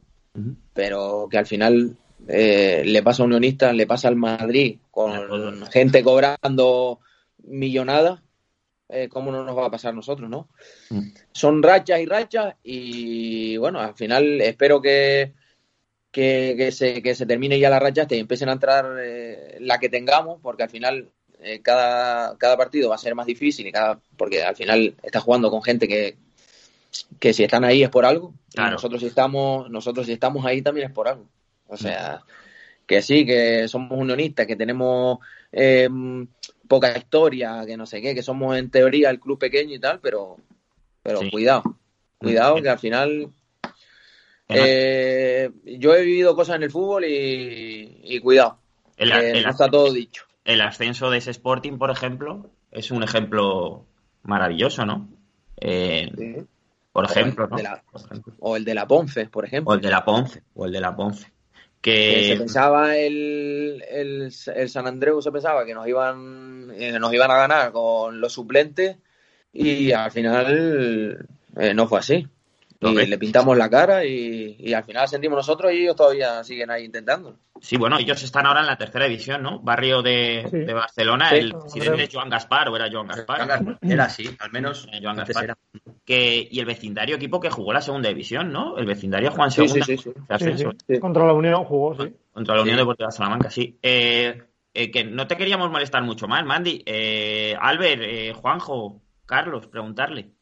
pero que al final eh, le pasa a Unionista, le pasa al Madrid, con gente cobrando millonada, eh, ¿cómo no nos va a pasar a nosotros, no? Mm. Son rachas y rachas y bueno, al final espero que, que, se, que se termine ya la racha y empiecen a entrar eh, la que tengamos, porque al final eh, cada, cada partido va a ser más difícil y cada, porque al final está jugando con gente que, que si están ahí es por algo. nosotros si estamos, nosotros si estamos ahí también es por algo. O sea, que sí, que somos unionistas, que tenemos eh, poca historia, que no sé qué, que somos en teoría el club pequeño y tal, pero, pero cuidado, cuidado que al final eh, yo he vivido cosas en el fútbol y, cuidado, el, está todo dicho. El ascenso de ese Sporting, por ejemplo, es un ejemplo maravilloso, ¿no? Eh, por, ejemplo, ¿no? o el de la Ponce, por ejemplo. O el de la Ponce, o el de la Ponce que, se pensaba el, el, San Andreu se pensaba que nos iban eh, nos iban a ganar con los suplentes y al final eh, no fue así y le pintamos la cara y, al final sentimos nosotros y ellos todavía siguen ahí intentando. Sí, bueno, ellos están ahora en la tercera división, ¿no? Barrio de, Barcelona. El presidente es Joan Gaspar, o era Joan Gaspar. Era así, al menos Joan Gaspar. Que, y el vecindario equipo que jugó la segunda división, ¿no? El vecindario Juan Segunda. Sí, sí, Contra la Unión jugó, sí. Contra la Unión Deportiva Salamanca, sí. Eh, eh, que no te queríamos molestar mucho más, Mandy. Eh, Albert, eh, Juanjo, Carlos, preguntarle.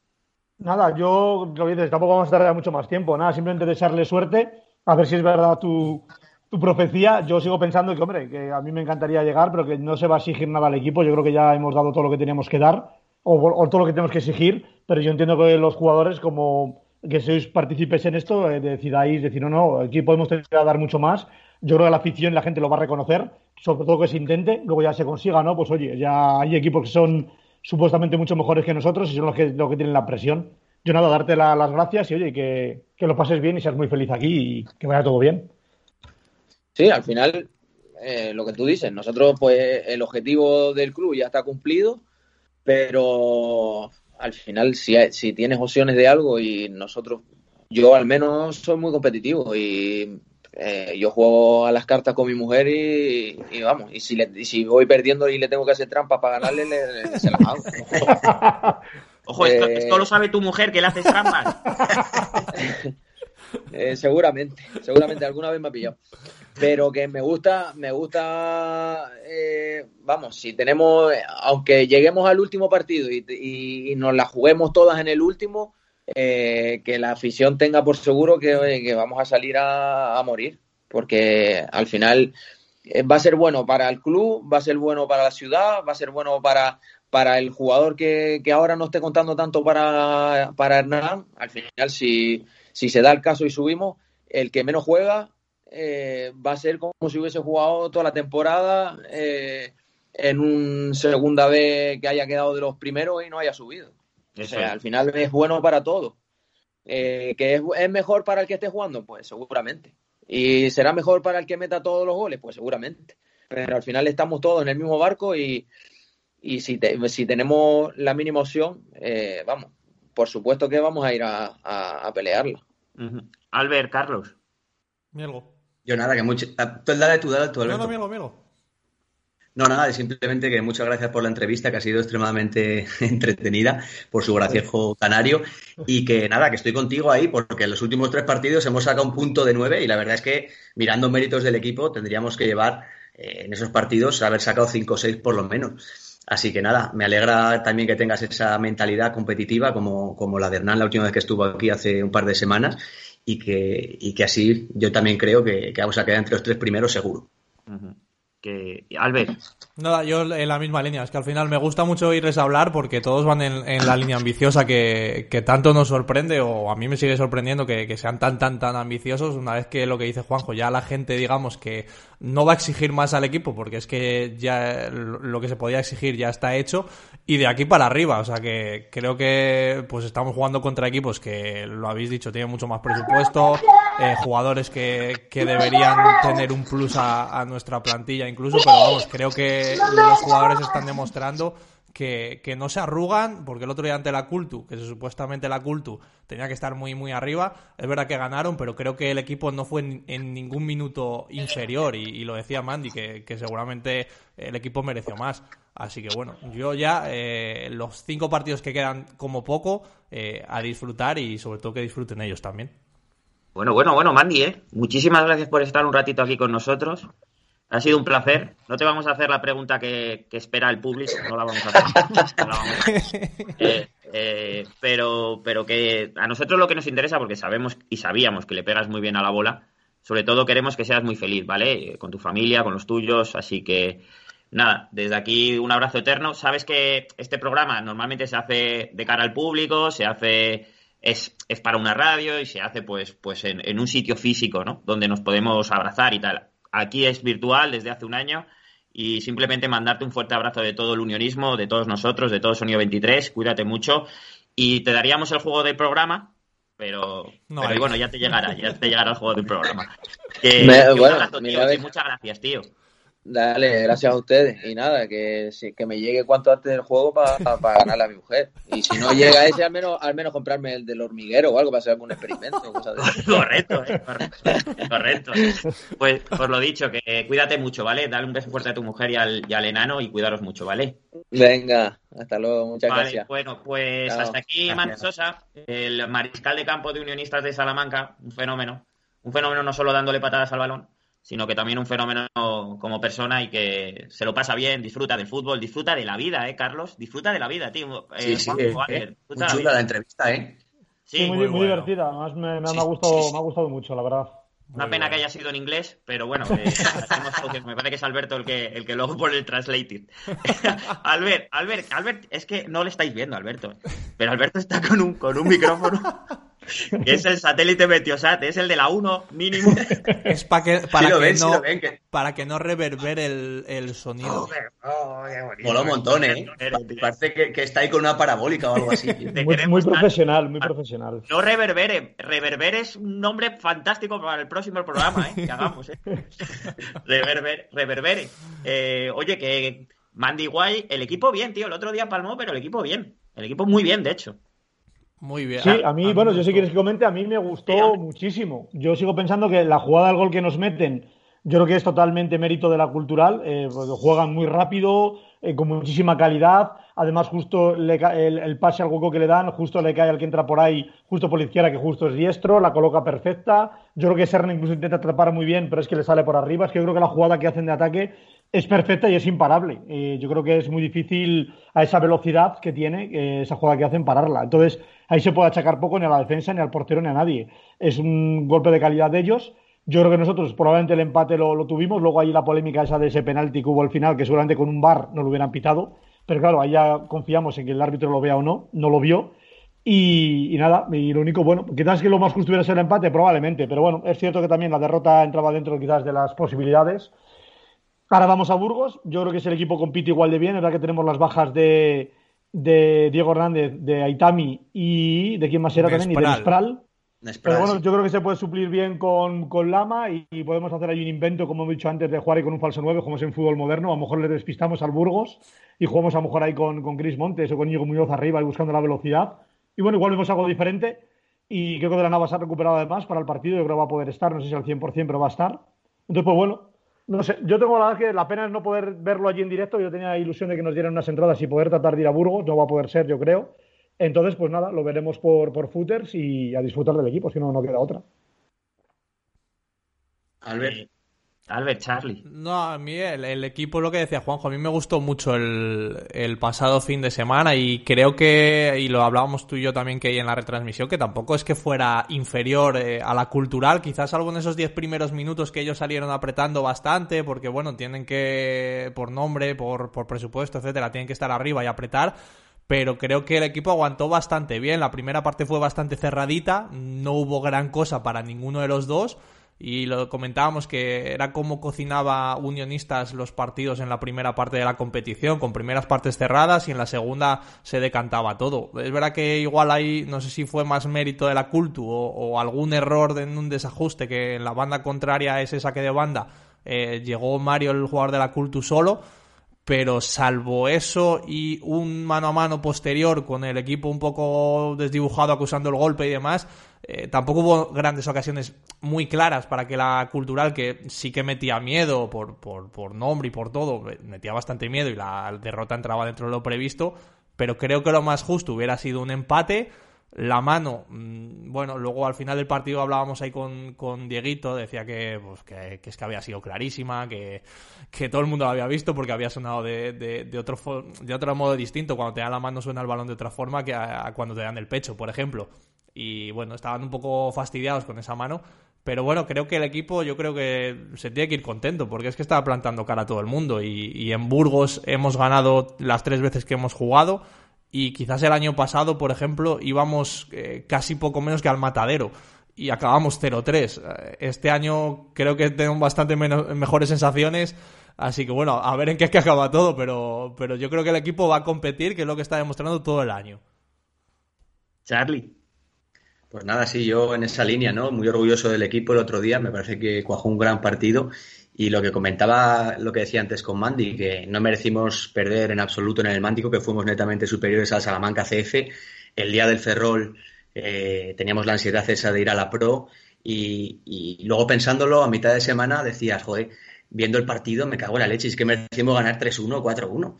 Nada, yo lo dices, tampoco vamos a tardar mucho más tiempo. Nada, simplemente desearle suerte, a ver si es verdad tu, tu profecía. Yo sigo pensando que, hombre, que a mí me encantaría llegar, pero que no se va a exigir nada al equipo. Yo creo que ya hemos dado todo lo que teníamos que dar, o, todo lo que tenemos que exigir, pero yo entiendo que los jugadores, como que sois partícipes en esto, eh, decidáis decir, no, no, aquí podemos tener que dar mucho más. Yo creo que la afición la gente lo va a reconocer, sobre todo que se intente, luego ya se consiga, ¿no? Pues oye, ya hay equipos que son supuestamente mucho mejores que nosotros y son los que, los que tienen la presión. Yo nada, darte las gracias y oye, que, lo pases bien y seas muy feliz aquí y que vaya todo bien. Sí, al final, eh, lo que tú dices, nosotros pues el objetivo del club ya está cumplido, pero al final si, si tienes opciones de algo y nosotros, yo al menos soy muy competitivo y eh, yo juego a las cartas con mi mujer y, vamos, y si, le, si voy perdiendo y le tengo que hacer trampa para ganarle, se las hago. Ojo, esto, lo sabe tu mujer, que le haces trampas. Eh, seguramente, seguramente alguna vez me ha pillado. Pero que me gusta, me gusta, eh, vamos, si tenemos, aunque lleguemos al último partido y, nos la juguemos todas en el último, eh, que la afición tenga por seguro que, vamos a salir a, morir, porque al final eh, va a ser bueno para el club, va a ser bueno para la ciudad, va a ser bueno para, para el jugador que, ahora no esté contando tanto para, para Hernán. Al final, si, si se da el caso y subimos, el que menos juega eh, va a ser como si hubiese jugado toda la temporada en un segunda vez que haya quedado de los primeros y no haya subido al final es bueno para todo. Eh, ¿Que es, mejor para el que esté jugando? Pues seguramente. ¿Y será mejor para el que meta todos los goles? Pues seguramente. Pero al final estamos todos en el mismo barco y, y si, si tenemos la mínima opción, eh, vamos, por supuesto que vamos a ir a, a, pelearla. Albert, Carlos. Mielgo. Yo nada, que mucho. Tú dale tú, dale tú, Alberto. No, no, Mielgo, Mielgo. No, nada, simplemente que muchas gracias por la entrevista, que ha sido extremadamente entretenida por su graciejo canario. Y que nada, que estoy contigo ahí, porque en los últimos tres partidos hemos sacado un punto de nueve y la verdad es que mirando méritos del equipo tendríamos que llevar eh, en esos partidos haber sacado cinco o seis por lo menos. Así que nada, me alegra también que tengas esa mentalidad competitiva como, como la de Hernán la última vez que estuvo aquí hace un par de semanas y que, y que así yo también creo que, vamos a quedar entre los tres primeros seguro que Albert. Nada, yo en la misma línea. Es que al final me gusta mucho oírles hablar porque todos van en, la línea ambiciosa que, tanto nos sorprende o a mí me sigue sorprendiendo que, sean tan, tan, tan ambiciosos. Una vez que lo que dice Juanjo, ya la gente, digamos, que no va a exigir más al equipo porque es que ya lo que se podía exigir ya está hecho y de aquí para arriba. O sea que creo que pues estamos jugando contra equipos que, lo habéis dicho, tienen mucho más presupuesto, eh, jugadores que, deberían tener un plus a nuestra plantilla incluso, pero vamos, creo que los jugadores están demostrando que, no se arrugan, porque el otro día ante la Cultu, que supuestamente la Cultu tenía que estar muy, muy arriba, es verdad que ganaron, pero creo que el equipo no fue en, ningún minuto inferior, y, lo decía Mandy, que, seguramente el equipo mereció más. Así que bueno, yo ya eh, los cinco partidos que quedan como poco, eh, a disfrutar y sobre todo que disfruten ellos también. Bueno, bueno, bueno, Mandy, ¿eh? muchísimas gracias por estar un ratito aquí con nosotros. Ha sido un placer. No te vamos a hacer la pregunta que, espera el público, no la vamos a hacer. Eh, eh, pero, pero que a nosotros lo que nos interesa, porque sabemos y sabíamos que le pegas muy bien a la bola, sobre todo queremos que seas muy feliz, ¿vale? Con tu familia, con los tuyos, así que nada, desde aquí un abrazo eterno. Sabes que este programa normalmente se hace de cara al público, se hace es, es para una radio y se hace pues, pues en, en un sitio físico, ¿no? Donde nos podemos abrazar y tal aquí es virtual desde hace un año y simplemente mandarte un fuerte abrazo de todo el unionismo, de todos nosotros, de todo Sonido 23, cuídate mucho y te daríamos el juego del programa, pero, bueno, ya te llegará, ya te llegará el juego del programa. muchas gracias, tío. Dale, gracias a ustedes. Y nada, que, que me llegue cuanto antes del juego para ganarle a mi mujer. Y si no llega ese, al menos, al menos comprarme el del hormiguero o algo para hacer algún experimento. correcto, eh, correcto, Pues, por lo dicho, que cuídate mucho, ¿vale? Dale un beso fuerte a tu mujer y al, y al enano y cuidaros mucho, ¿vale? Venga, hasta luego, muchas gracias. Bueno, pues hasta aquí Man Sosa, el mariscal de campo de Unionistas de Salamanca, un fenómeno. Un fenómeno no solo dándole patadas al balón, sino que también un fenómeno como persona y que se lo pasa bien, disfruta del fútbol, disfruta de la vida, ¿eh, Carlos? Disfruta de la vida, tío. Eh, sí, sí, eh, eh, muy chula la, entrevista, ¿eh? Sí, muy, muy, divertida. Además, me, me, ha gustado, me ha gustado mucho, la verdad. Una pena que haya sido en inglés, pero bueno, me parece que es Alberto el que, el que luego pone el translated. Albert, Albert, Albert, es que no le estáis viendo, Alberto. Pero Alberto está con un, con un micrófono que es el satélite Meteosat, es el de la 1 mínimo. Es para que, para, que no, para que no reverbere el, el sonido. Oh, Mola un montón, ¿eh? Parece que, que, está ahí con una parabólica o algo así. Muy, profesional, muy profesional. No reverbere. Reverbere es un nombre fantástico para el próximo programa, ¿eh? Que hagamos, ¿eh? Reverber, reverbere. Eh, oye, que Mandy Guay, el equipo bien, tío. El otro día palmó, pero el equipo bien. El equipo muy bien, de hecho. Muy bien. Sí, a mí, bueno, yo si quieres que comente, a mí me gustó muchísimo. Yo sigo pensando que la jugada del gol que nos meten, yo creo que es totalmente mérito de la cultural. Eh, pues juegan muy rápido, eh, con muchísima calidad. Además, justo el, el, pase al hueco que le dan, justo le cae al que entra por ahí, justo por la izquierda, que justo es diestro, la coloca perfecta. Yo creo que Serna incluso intenta atrapar muy bien, pero es que le sale por arriba. Es que yo creo que la jugada que hacen de ataque es perfecta y es imparable. Eh, yo creo que es muy difícil a esa velocidad que tiene, esa jugada que hacen, pararla. Entonces, ahí se puede achacar poco ni a la defensa, ni al portero, ni a nadie. Es un golpe de calidad de ellos. Yo creo que nosotros probablemente el empate lo, tuvimos, luego hay la polémica esa de ese penalti que hubo al final, que seguramente con un bar no lo hubieran pitado, pero claro, ahí ya confiamos en que el árbitro lo vea o no, no lo vio. Y, nada, y lo único, bueno, quizás que lo más justo hubiera sido el empate, probablemente, pero bueno, es cierto que también la derrota entraba dentro quizás de las posibilidades. Ahora vamos a Burgos, yo creo que ese equipo compite igual de bien, es verdad que tenemos las bajas de, de Diego Hernández, de Aitami y de quién más era también, y de Spral. Pero bueno, yo creo que se puede suplir bien con, con Lama y, podemos hacer ahí un invento, como he dicho antes, de jugar ahí con un falso 9, como es en fútbol moderno. A lo mejor le despistamos al Burgos y jugamos a lo mejor ahí con, con Chris Montes o con Íñigo Muñoz arriba y buscando la velocidad. Y bueno, igual vemos algo diferente. Y creo que de la Nava se ha recuperado además para el partido. Yo creo que va a poder estar, no sé si al 100%, pero va a estar. Entonces, pues bueno, no sé. Yo tengo la verdad que la pena es no poder verlo allí en directo. Yo tenía ilusión de que nos dieran unas entradas y poder tratar de ir a Burgos. No va a poder ser, yo creo. Entonces, pues nada, lo veremos por, por footers y a disfrutar del equipo, si no, no queda otra. Albert. Albert, Charlie. No, a mí el, equipo, lo que decía Juanjo, a mí me gustó mucho el, pasado fin de semana y creo que, y lo hablábamos tú y yo también que hay en la retransmisión, que tampoco es que fuera inferior eh, a la cultural, quizás algo en esos 10 primeros minutos que ellos salieron apretando bastante, porque bueno, tienen que, por nombre, por, por presupuesto, etcétera, tienen que estar arriba y apretar pero creo que el equipo aguantó bastante bien. La primera parte fue bastante cerradita, no hubo gran cosa para ninguno de los dos. Y lo comentábamos que era como cocinaba Unionistas los partidos en la primera parte de la competición, con primeras partes cerradas y en la segunda se decantaba todo. Es verdad que igual ahí, no sé si fue más mérito de la Cultu o, algún error en un desajuste que en la banda contraria ese saque de banda eh, llegó Mario, el jugador de la Cultu, solo pero salvo eso y un mano a mano posterior con el equipo un poco desdibujado acusando el golpe y demás, eh, tampoco hubo grandes ocasiones muy claras para que la cultural, que sí que metía miedo por, por, por nombre y por todo, metía bastante miedo y la derrota entraba dentro de lo previsto, pero creo que lo más justo hubiera sido un empate la mano, mm, bueno, luego al final del partido hablábamos ahí con, con Dieguito, decía que, pues, que, es que había sido clarísima, que, que, todo el mundo lo había visto porque había sonado de, de, otro, de otro modo distinto. Cuando te dan la mano suena el balón de otra forma que a, cuando te dan el pecho, por ejemplo. Y bueno, estaban un poco fastidiados con esa mano. Pero bueno, creo que el equipo, yo creo que se tiene que ir contento, porque es que estaba plantando cara a todo el mundo. Y en Burgos hemos ganado las tres veces que hemos jugado y quizás el año pasado, por ejemplo, íbamos eh, casi poco menos que al matadero y acabamos 0-3. Eh, este año creo que tenemos bastante mejores sensaciones, así que bueno, a ver en qué es que acaba todo, pero, pero yo creo que el equipo va a competir, que es lo que está demostrando todo el año. Charlie. Pues nada, sí, yo en esa línea, ¿no? Muy orgulloso del equipo el otro día, me parece que cuajó un gran partido y lo que comentaba, lo que decía antes con Mandy, que no merecimos perder en absoluto en el Mántico, que fuimos netamente superiores al Salamanca CF. El día del Ferrol eh, teníamos la ansiedad esa de ir a la Pro y, luego pensándolo a mitad de semana decías, joder, viendo el partido me cago en la leche, es que merecimos ganar 3-1 o 4-1.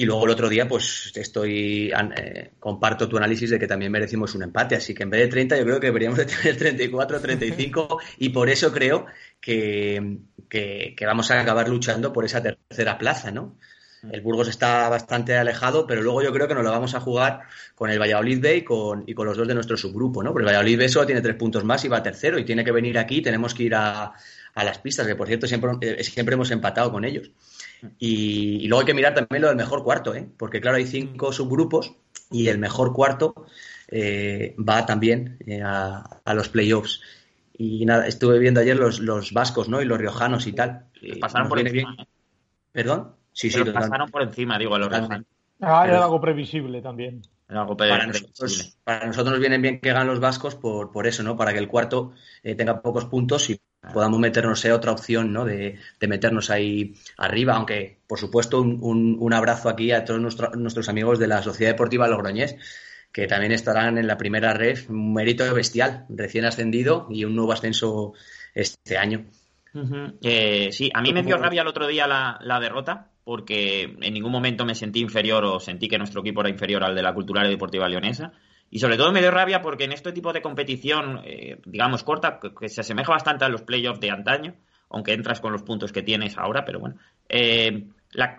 Y luego el otro día, pues estoy eh, comparto tu análisis de que también merecimos un empate. Así que en vez de 30, yo creo que deberíamos de tener 34, 35. y por eso creo que, vamos a acabar luchando por esa tercera plaza, ¿no? El Burgos está bastante alejado, pero luego yo creo que nos lo vamos a jugar con el Valladolid y con, y con los dos de nuestro subgrupo, ¿no? Porque el Valladolid B solo tiene tres puntos más y va tercero y tiene que venir aquí, tenemos que ir a, a las pistas, que por cierto siempre, eh, siempre hemos empatado con ellos. Y, luego hay que mirar también lo del mejor cuarto, ¿eh? porque claro, hay cinco subgrupos y el mejor cuarto eh, va también eh, a, los playoffs. Y nada, estuve viendo ayer los, los vascos ¿no? y los riojanos y tal. pasaron por encima. ¿Perdón? Sí, sí. pasaron por encima, digo, los riojanos. Ah, era algo previsible también. para, nosotros, para, nosotros, nos vienen bien que ganen los vascos por, por eso, ¿no? Para que el cuarto tenga pocos puntos y podamos meternos en otra opción, ¿no? De, meternos ahí arriba, aunque, por supuesto, un, un, abrazo aquí a todos nuestros amigos de la Sociedad Deportiva Logroñés, que también estarán en la primera red, un mérito bestial, recién ascendido y un nuevo ascenso este año. Eh, sí, a mí me dio rabia el otro día la, la, derrota, porque en ningún momento me sentí inferior o sentí que nuestro equipo era inferior al de la Cultural y Deportiva Leonesa. Y sobre todo me dio rabia porque en este tipo de competición, eh, digamos, corta, que, se asemeja bastante a los playoffs de antaño, aunque entras con los puntos que tienes ahora, pero bueno. Eh,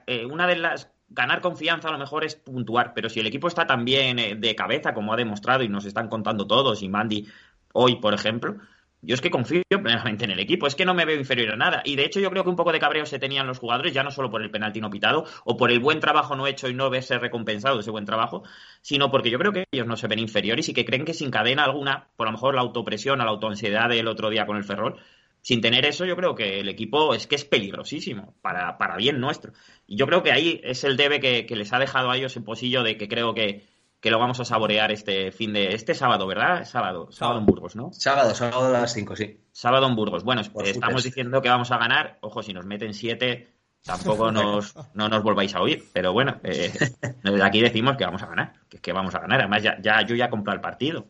eh, una de las. Ganar confianza a lo mejor es puntuar, pero si el equipo está tan bien de cabeza, como ha demostrado y nos están contando todos, y Mandy hoy, por ejemplo, yo es que confío plenamente en el equipo, es que no me veo inferior a nada. Y de hecho yo creo que un poco de cabreo se tenían los jugadores, ya no solo por el penalti no pitado o por el buen trabajo no hecho y no verse recompensado ese buen trabajo, sino porque yo creo que ellos no se ven inferiores y que creen que sin cadena alguna, por lo mejor la autopresión o la autoansiedad del otro día con el Ferrol, sin tener eso yo creo que el equipo es que es peligrosísimo para, para bien nuestro. Y yo creo que ahí es el debe que, que les ha dejado a ellos el posillo de que creo que que lo vamos a saborear este fin de este sábado, ¿verdad? Sábado, sábado en Burgos, ¿no? Sábado, sábado a las 5, sí. Sábado en Burgos. Bueno, Por estamos diciendo que vamos a ganar. Ojo, si nos meten siete, tampoco nos, no nos volváis a oír. Pero bueno, eh, desde aquí decimos que vamos a ganar. Que es que vamos a ganar. Además, ya, ya yo ya he comprado el partido.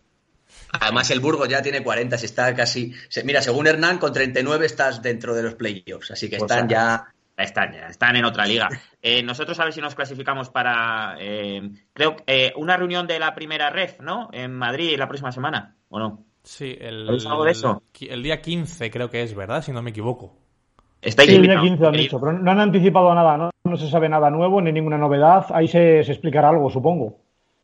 Además, el Burgos ya tiene 40, si está casi. Mira, según Hernán, con 39 estás dentro de los playoffs, así que Pues están ya. Están están en otra liga. Eh, nosotros a ver si nos clasificamos para, eh, creo, eh, una reunión de la primera ref, ¿no? En Madrid la próxima semana, ¿o no? Sí, el, ¿Sabes algo de eso? el día 15 creo que es, ¿verdad? Si no me equivoco. Estáis Sí, el día invitados, 15 han dicho, pero no han anticipado nada, ¿no? No se sabe nada nuevo ni ninguna novedad. Ahí se, se explicará algo, supongo.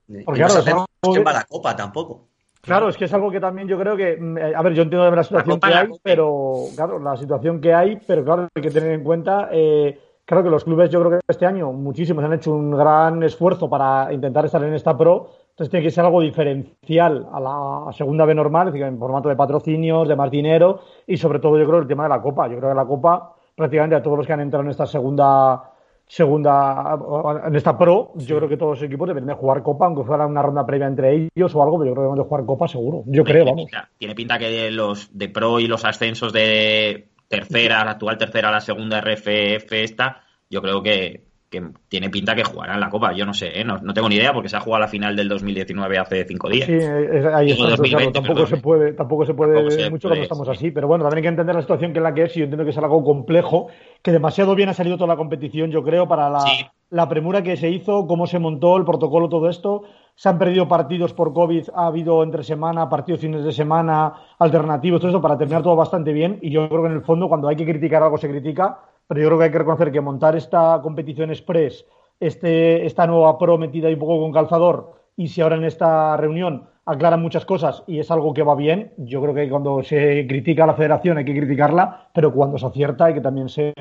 y Porque no claro, sabemos algo quién que- va a la copa tampoco. Claro, es que es algo que también yo creo que, mm, eh, a ver, yo entiendo de la situación que hay, pero claro, la situación que hay, pero claro, hay que tener en cuenta, eh, claro que los clubes, yo creo que este año muchísimos han hecho un gran esfuerzo para intentar estar en esta pro, entonces tiene que ser algo diferencial a la segunda B normal, es decir, en formato de patrocinios, de más dinero y sobre todo yo creo el tema de la Copa. Yo creo que la Copa, prácticamente a todos los que han entrado en esta segunda segunda en esta pro, yo creo que todos los equipos deberían de jugar Copa, aunque fuera una ronda previa entre ellos o algo, pero yo creo que deben de jugar Copa seguro. Yo creo, vamos. Pinta, tiene pinta que los de pro y los ascensos de tercera, la actual tercera a la segunda RFF esta, yo creo que, que tiene pinta que jugarán la Copa. Yo no sé, ¿eh? no, no tengo ni idea porque se ha jugado la final del 2019 hace cinco días. Sí, es- ahí Digo, está, 2020, claro, tampoco se puede, tampoco se puede Tampoco se mucho puede, cuando estamos sí. así, pero bueno, también hay que entender la situación que es la que es y yo entiendo que es algo complejo, que demasiado bien ha salido toda la competición, yo creo, para la, Sí. la premura que se hizo, cómo se montó el protocolo, todo esto. Se han perdido partidos por COVID, ha habido entre semana, partidos fines de semana, alternativos, todo eso para terminar todo bastante bien. Y yo creo que en el fondo, cuando hay que criticar algo, se critica, pero yo creo que hay que reconocer que montar esta competición express, este, esta nueva pro metida ahí un poco con calzador, y si ahora en esta reunión aclaran muchas cosas y es algo que va bien, yo creo que cuando se critica a la federación hay que criticarla, pero cuando se acierta hay que también ser,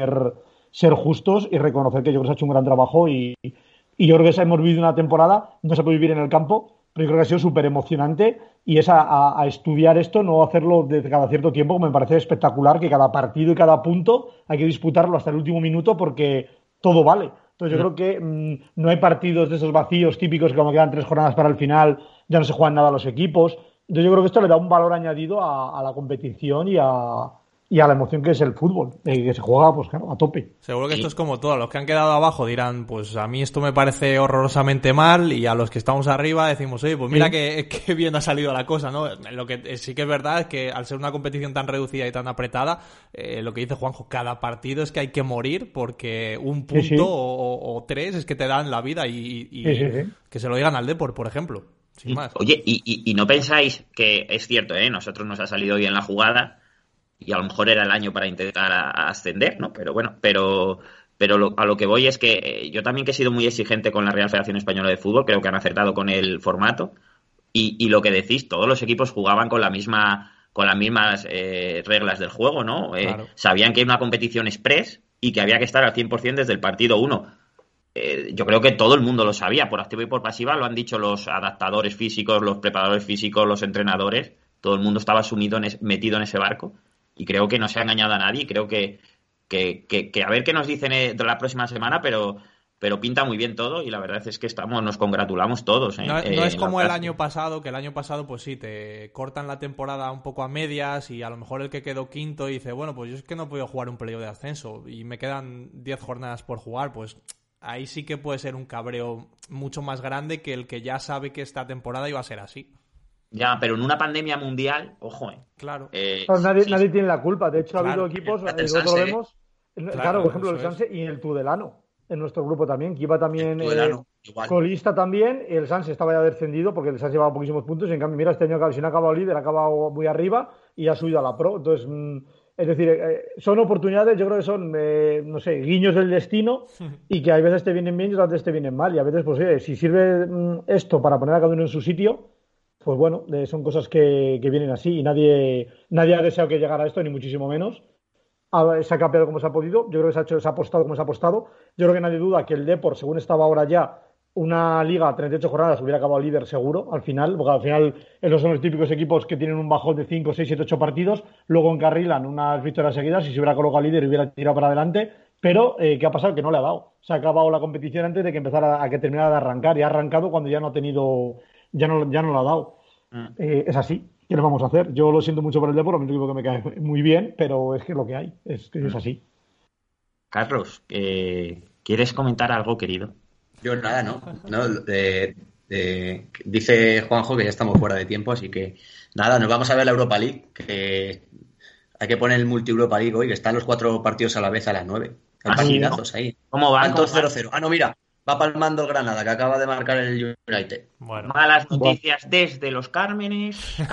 ser justos y reconocer que yo creo que se ha hecho un gran trabajo y, y yo creo que hemos vivido una temporada, no se puede vivir en el campo, pero yo creo que ha sido súper emocionante y es a, a- a estudiar esto, no hacerlo desde cada cierto tiempo, como me parece espectacular, que cada partido y cada punto hay que disputarlo hasta el último minuto porque todo vale. Entonces yo creo que mm, no hay partidos de esos vacíos típicos que como quedan tres jornadas para el final, ya no se juegan nada los equipos. Entonces yo creo que esto le da un valor añadido a, a la competición y a, y a la emoción que es el fútbol, eh, que se juega pues claro, a tope. Seguro que Sí. esto es como todo. Los que han quedado abajo dirán, pues a mí esto me parece horrorosamente mal. Y a los que estamos arriba decimos, oye, pues mira Sí. que, que bien ha salido la cosa, ¿no? Lo que eh, sí que es verdad es que al ser una competición tan reducida y tan apretada, eh, lo que dice Juanjo, cada partido es que hay que morir porque un punto Sí, sí. O, tres es que te dan la vida y, y- Sí, sí, sí. que se lo digan al Depor, por ejemplo. Sin más. Oye, y, y- y no pensáis que es cierto, ¿eh? Nosotros nos ha salido bien la jugada y a lo mejor era el año para intentar a- a ascender, ¿no? Pero bueno, pero, pero lo- a lo que voy es que eh, yo también que he sido muy exigente con la Real Federación Española de Fútbol, creo que han acertado con el formato y, y lo que decís, todos los equipos jugaban con la misma con las mismas eh, reglas del juego, ¿no? Eh, Claro. Sabían que era una competición express y que había que estar al 100% desde el partido 1 eh, yo creo que todo el mundo lo sabía, por activa y por pasiva, lo han dicho los adaptadores físicos, los preparadores físicos, los entrenadores, todo el mundo estaba sumido en es- metido en ese barco y creo que no se ha engañado a nadie, creo que, que, que- que a ver qué nos dicen eh, de la próxima semana, pero, pero pinta muy bien todo y la verdad es que estamos, nos congratulamos todos. ¿eh? No, Eh, no es como el año pasado, que el año pasado, pues sí, te cortan la temporada un poco a medias y a lo mejor el que quedó quinto dice, bueno, pues yo es que no podido jugar un playoff de ascenso y me quedan 10 jornadas por jugar, pues ahí sí que puede ser un cabreo mucho más grande que el que ya sabe que esta temporada iba a ser así. Ya, pero en una pandemia mundial, ojo, eh. Claro. Eh, nadie, sí, nadie tiene la culpa. De hecho, ha habido equipos, eh, nosotros lo vemos. Claro, Claro, por ejemplo, el. Sanse y el Tudelano en nuestro grupo también, que iba también eh, Tudelano, igual. colista también. El Sanse estaba ya descendido porque el Sanse llevaba poquísimos puntos. Y en cambio, mira, este año, si no ha acabado líder, ha acabado muy arriba y ha subido a la Pro. Entonces, mm, es decir, eh, son oportunidades, yo creo que son, eh, no sé, guiños del destino y que a veces te vienen bien y otras veces te vienen mal. Y a veces, pues, oye, si sirve mm, esto para poner a cada uno en su sitio, pues bueno, eh, son cosas que, que vienen así y nadie, nadie ha deseado que llegara a esto, ni muchísimo menos. Se ha cambiado como se ha podido, yo creo que se ha, hecho, se ha apostado como se ha apostado. Yo creo que nadie duda que el Depor, según estaba ahora ya, una liga a 38 jornadas hubiera acabado líder seguro al final, porque al final esos son los típicos equipos que tienen un bajón de 5, 6, 7, 8 partidos, luego encarrilan unas victorias seguidas y se hubiera colocado líder y hubiera tirado para adelante. Pero, eh, ¿qué ha pasado? Que no le ha dado. Se ha acabado la competición antes de que empezara a, que terminara de arrancar y ha arrancado cuando ya no ha tenido, ya no, ya no lo ha dado. Mm. Eh, es así. ¿Qué le vamos a hacer? Yo lo siento mucho por el deporte, me equipo que me cae muy bien, pero es que es lo que hay, es que es mm. así. Carlos, ¿quieres comentar algo, querido? Yo nada, ¿no? no dice Juanjo que ya estamos fuera de tiempo, así que nada, nos vamos a ver la Europa League, que hay que poner el multi Europa League hoy, que están los cuatro partidos a la vez a las nueve. Hay ah, ahí. ¿Cómo van? 0-0. Ah, no, mira, va palmando el Granada, que acaba de marcar el United. Malas noticias desde los Cármenes.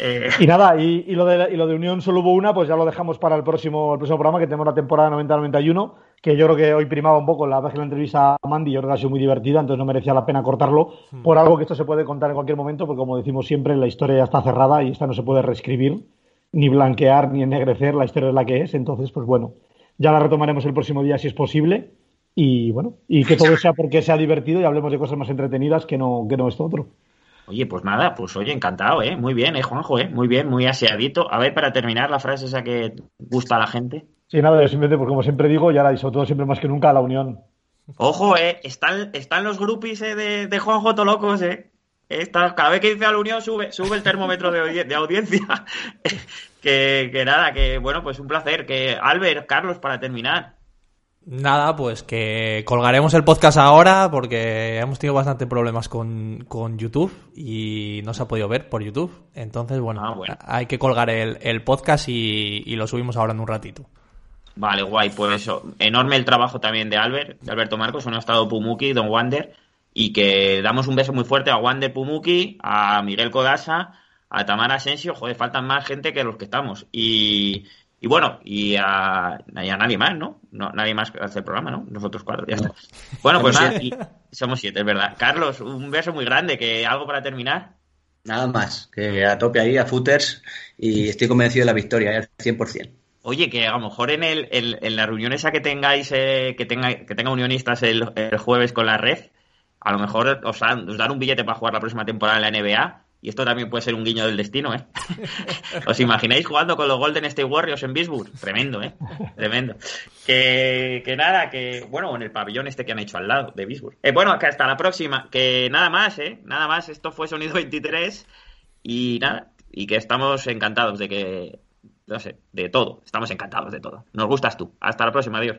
Eh, y nada, y, lo de, y, lo de, Unión solo hubo una, pues ya lo dejamos para el próximo, el próximo programa, que tenemos la temporada 90-91, que yo creo que hoy primaba un poco la la entrevista a Mandy, yo creo que ha sido muy divertida, entonces no merecía la pena cortarlo, hmm. por algo que esto se puede contar en cualquier momento, porque como decimos siempre, la historia ya está cerrada y esta no se puede reescribir, ni blanquear, ni ennegrecer, la historia es la que es, entonces, pues bueno, ya la retomaremos el próximo día si es posible, y bueno, y que todo sea porque sea divertido y hablemos de cosas más entretenidas que no, que no esto otro. Oye, pues nada, pues oye, encantado, ¿eh? Muy bien, ¿eh, Juanjo? ¿eh? Muy bien, muy aseadito. A ver, para terminar, la frase esa que gusta a la gente. Sí, nada, simplemente, porque como siempre digo, ya la sobre todo siempre más que nunca, la unión. Ojo, ¿eh? Están, están los grupis eh, de, de Juanjo Tolocos, ¿eh? Cada vez que dice a la unión sube, sube el termómetro de, de audiencia. que, que nada, que bueno, pues un placer. Que Albert, Carlos, para terminar. Nada, pues que colgaremos el podcast ahora porque hemos tenido bastante problemas con, YouTube y no se ha podido ver por YouTube. Entonces, bueno, ah, hay que colgar el, podcast y, lo subimos ahora en un ratito. Vale, guay, pues eso. Enorme el trabajo también de Albert, de Alberto Marcos, un estado Pumuki, Don Wander, y que damos un beso muy fuerte a Wander Pumuki, a Miguel Codasa, a Tamara Asensio, joder, faltan más gente que los que estamos. Y, y bueno, y a, nadie más, ¿no? ¿no? Nadie más hace el programa, ¿no? Nosotros cuatro, ya está. Bueno, pues nada, somos siete, es verdad. Carlos, un beso muy grande, que algo para terminar. Nada más, que a tope ahí, a footers, y estoy convencido de la victoria, al 100%. Oye, que a lo mejor en, el, en, la reunión esa que tengáis, eh, que, tenga, que tenga unionistas el, el, jueves con la red, a lo mejor os, os dan un billete para jugar la próxima temporada en la NBA y esto también puede ser un guiño del destino, ¿eh? ¿Os imagináis jugando con los Golden State Warriors en Bisburg? Tremendo, ¿eh? Tremendo. Que, que nada, que, bueno, en el pabellón este que han hecho al lado de Bisburg. Eh, bueno, que hasta la próxima. Que nada más, ¿eh? Nada más. Esto fue Sonido 23 y nada. Y que estamos encantados de que, no sé, de todo. Estamos encantados de todo. Nos gustas tú. Hasta la próxima. Adiós.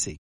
easy.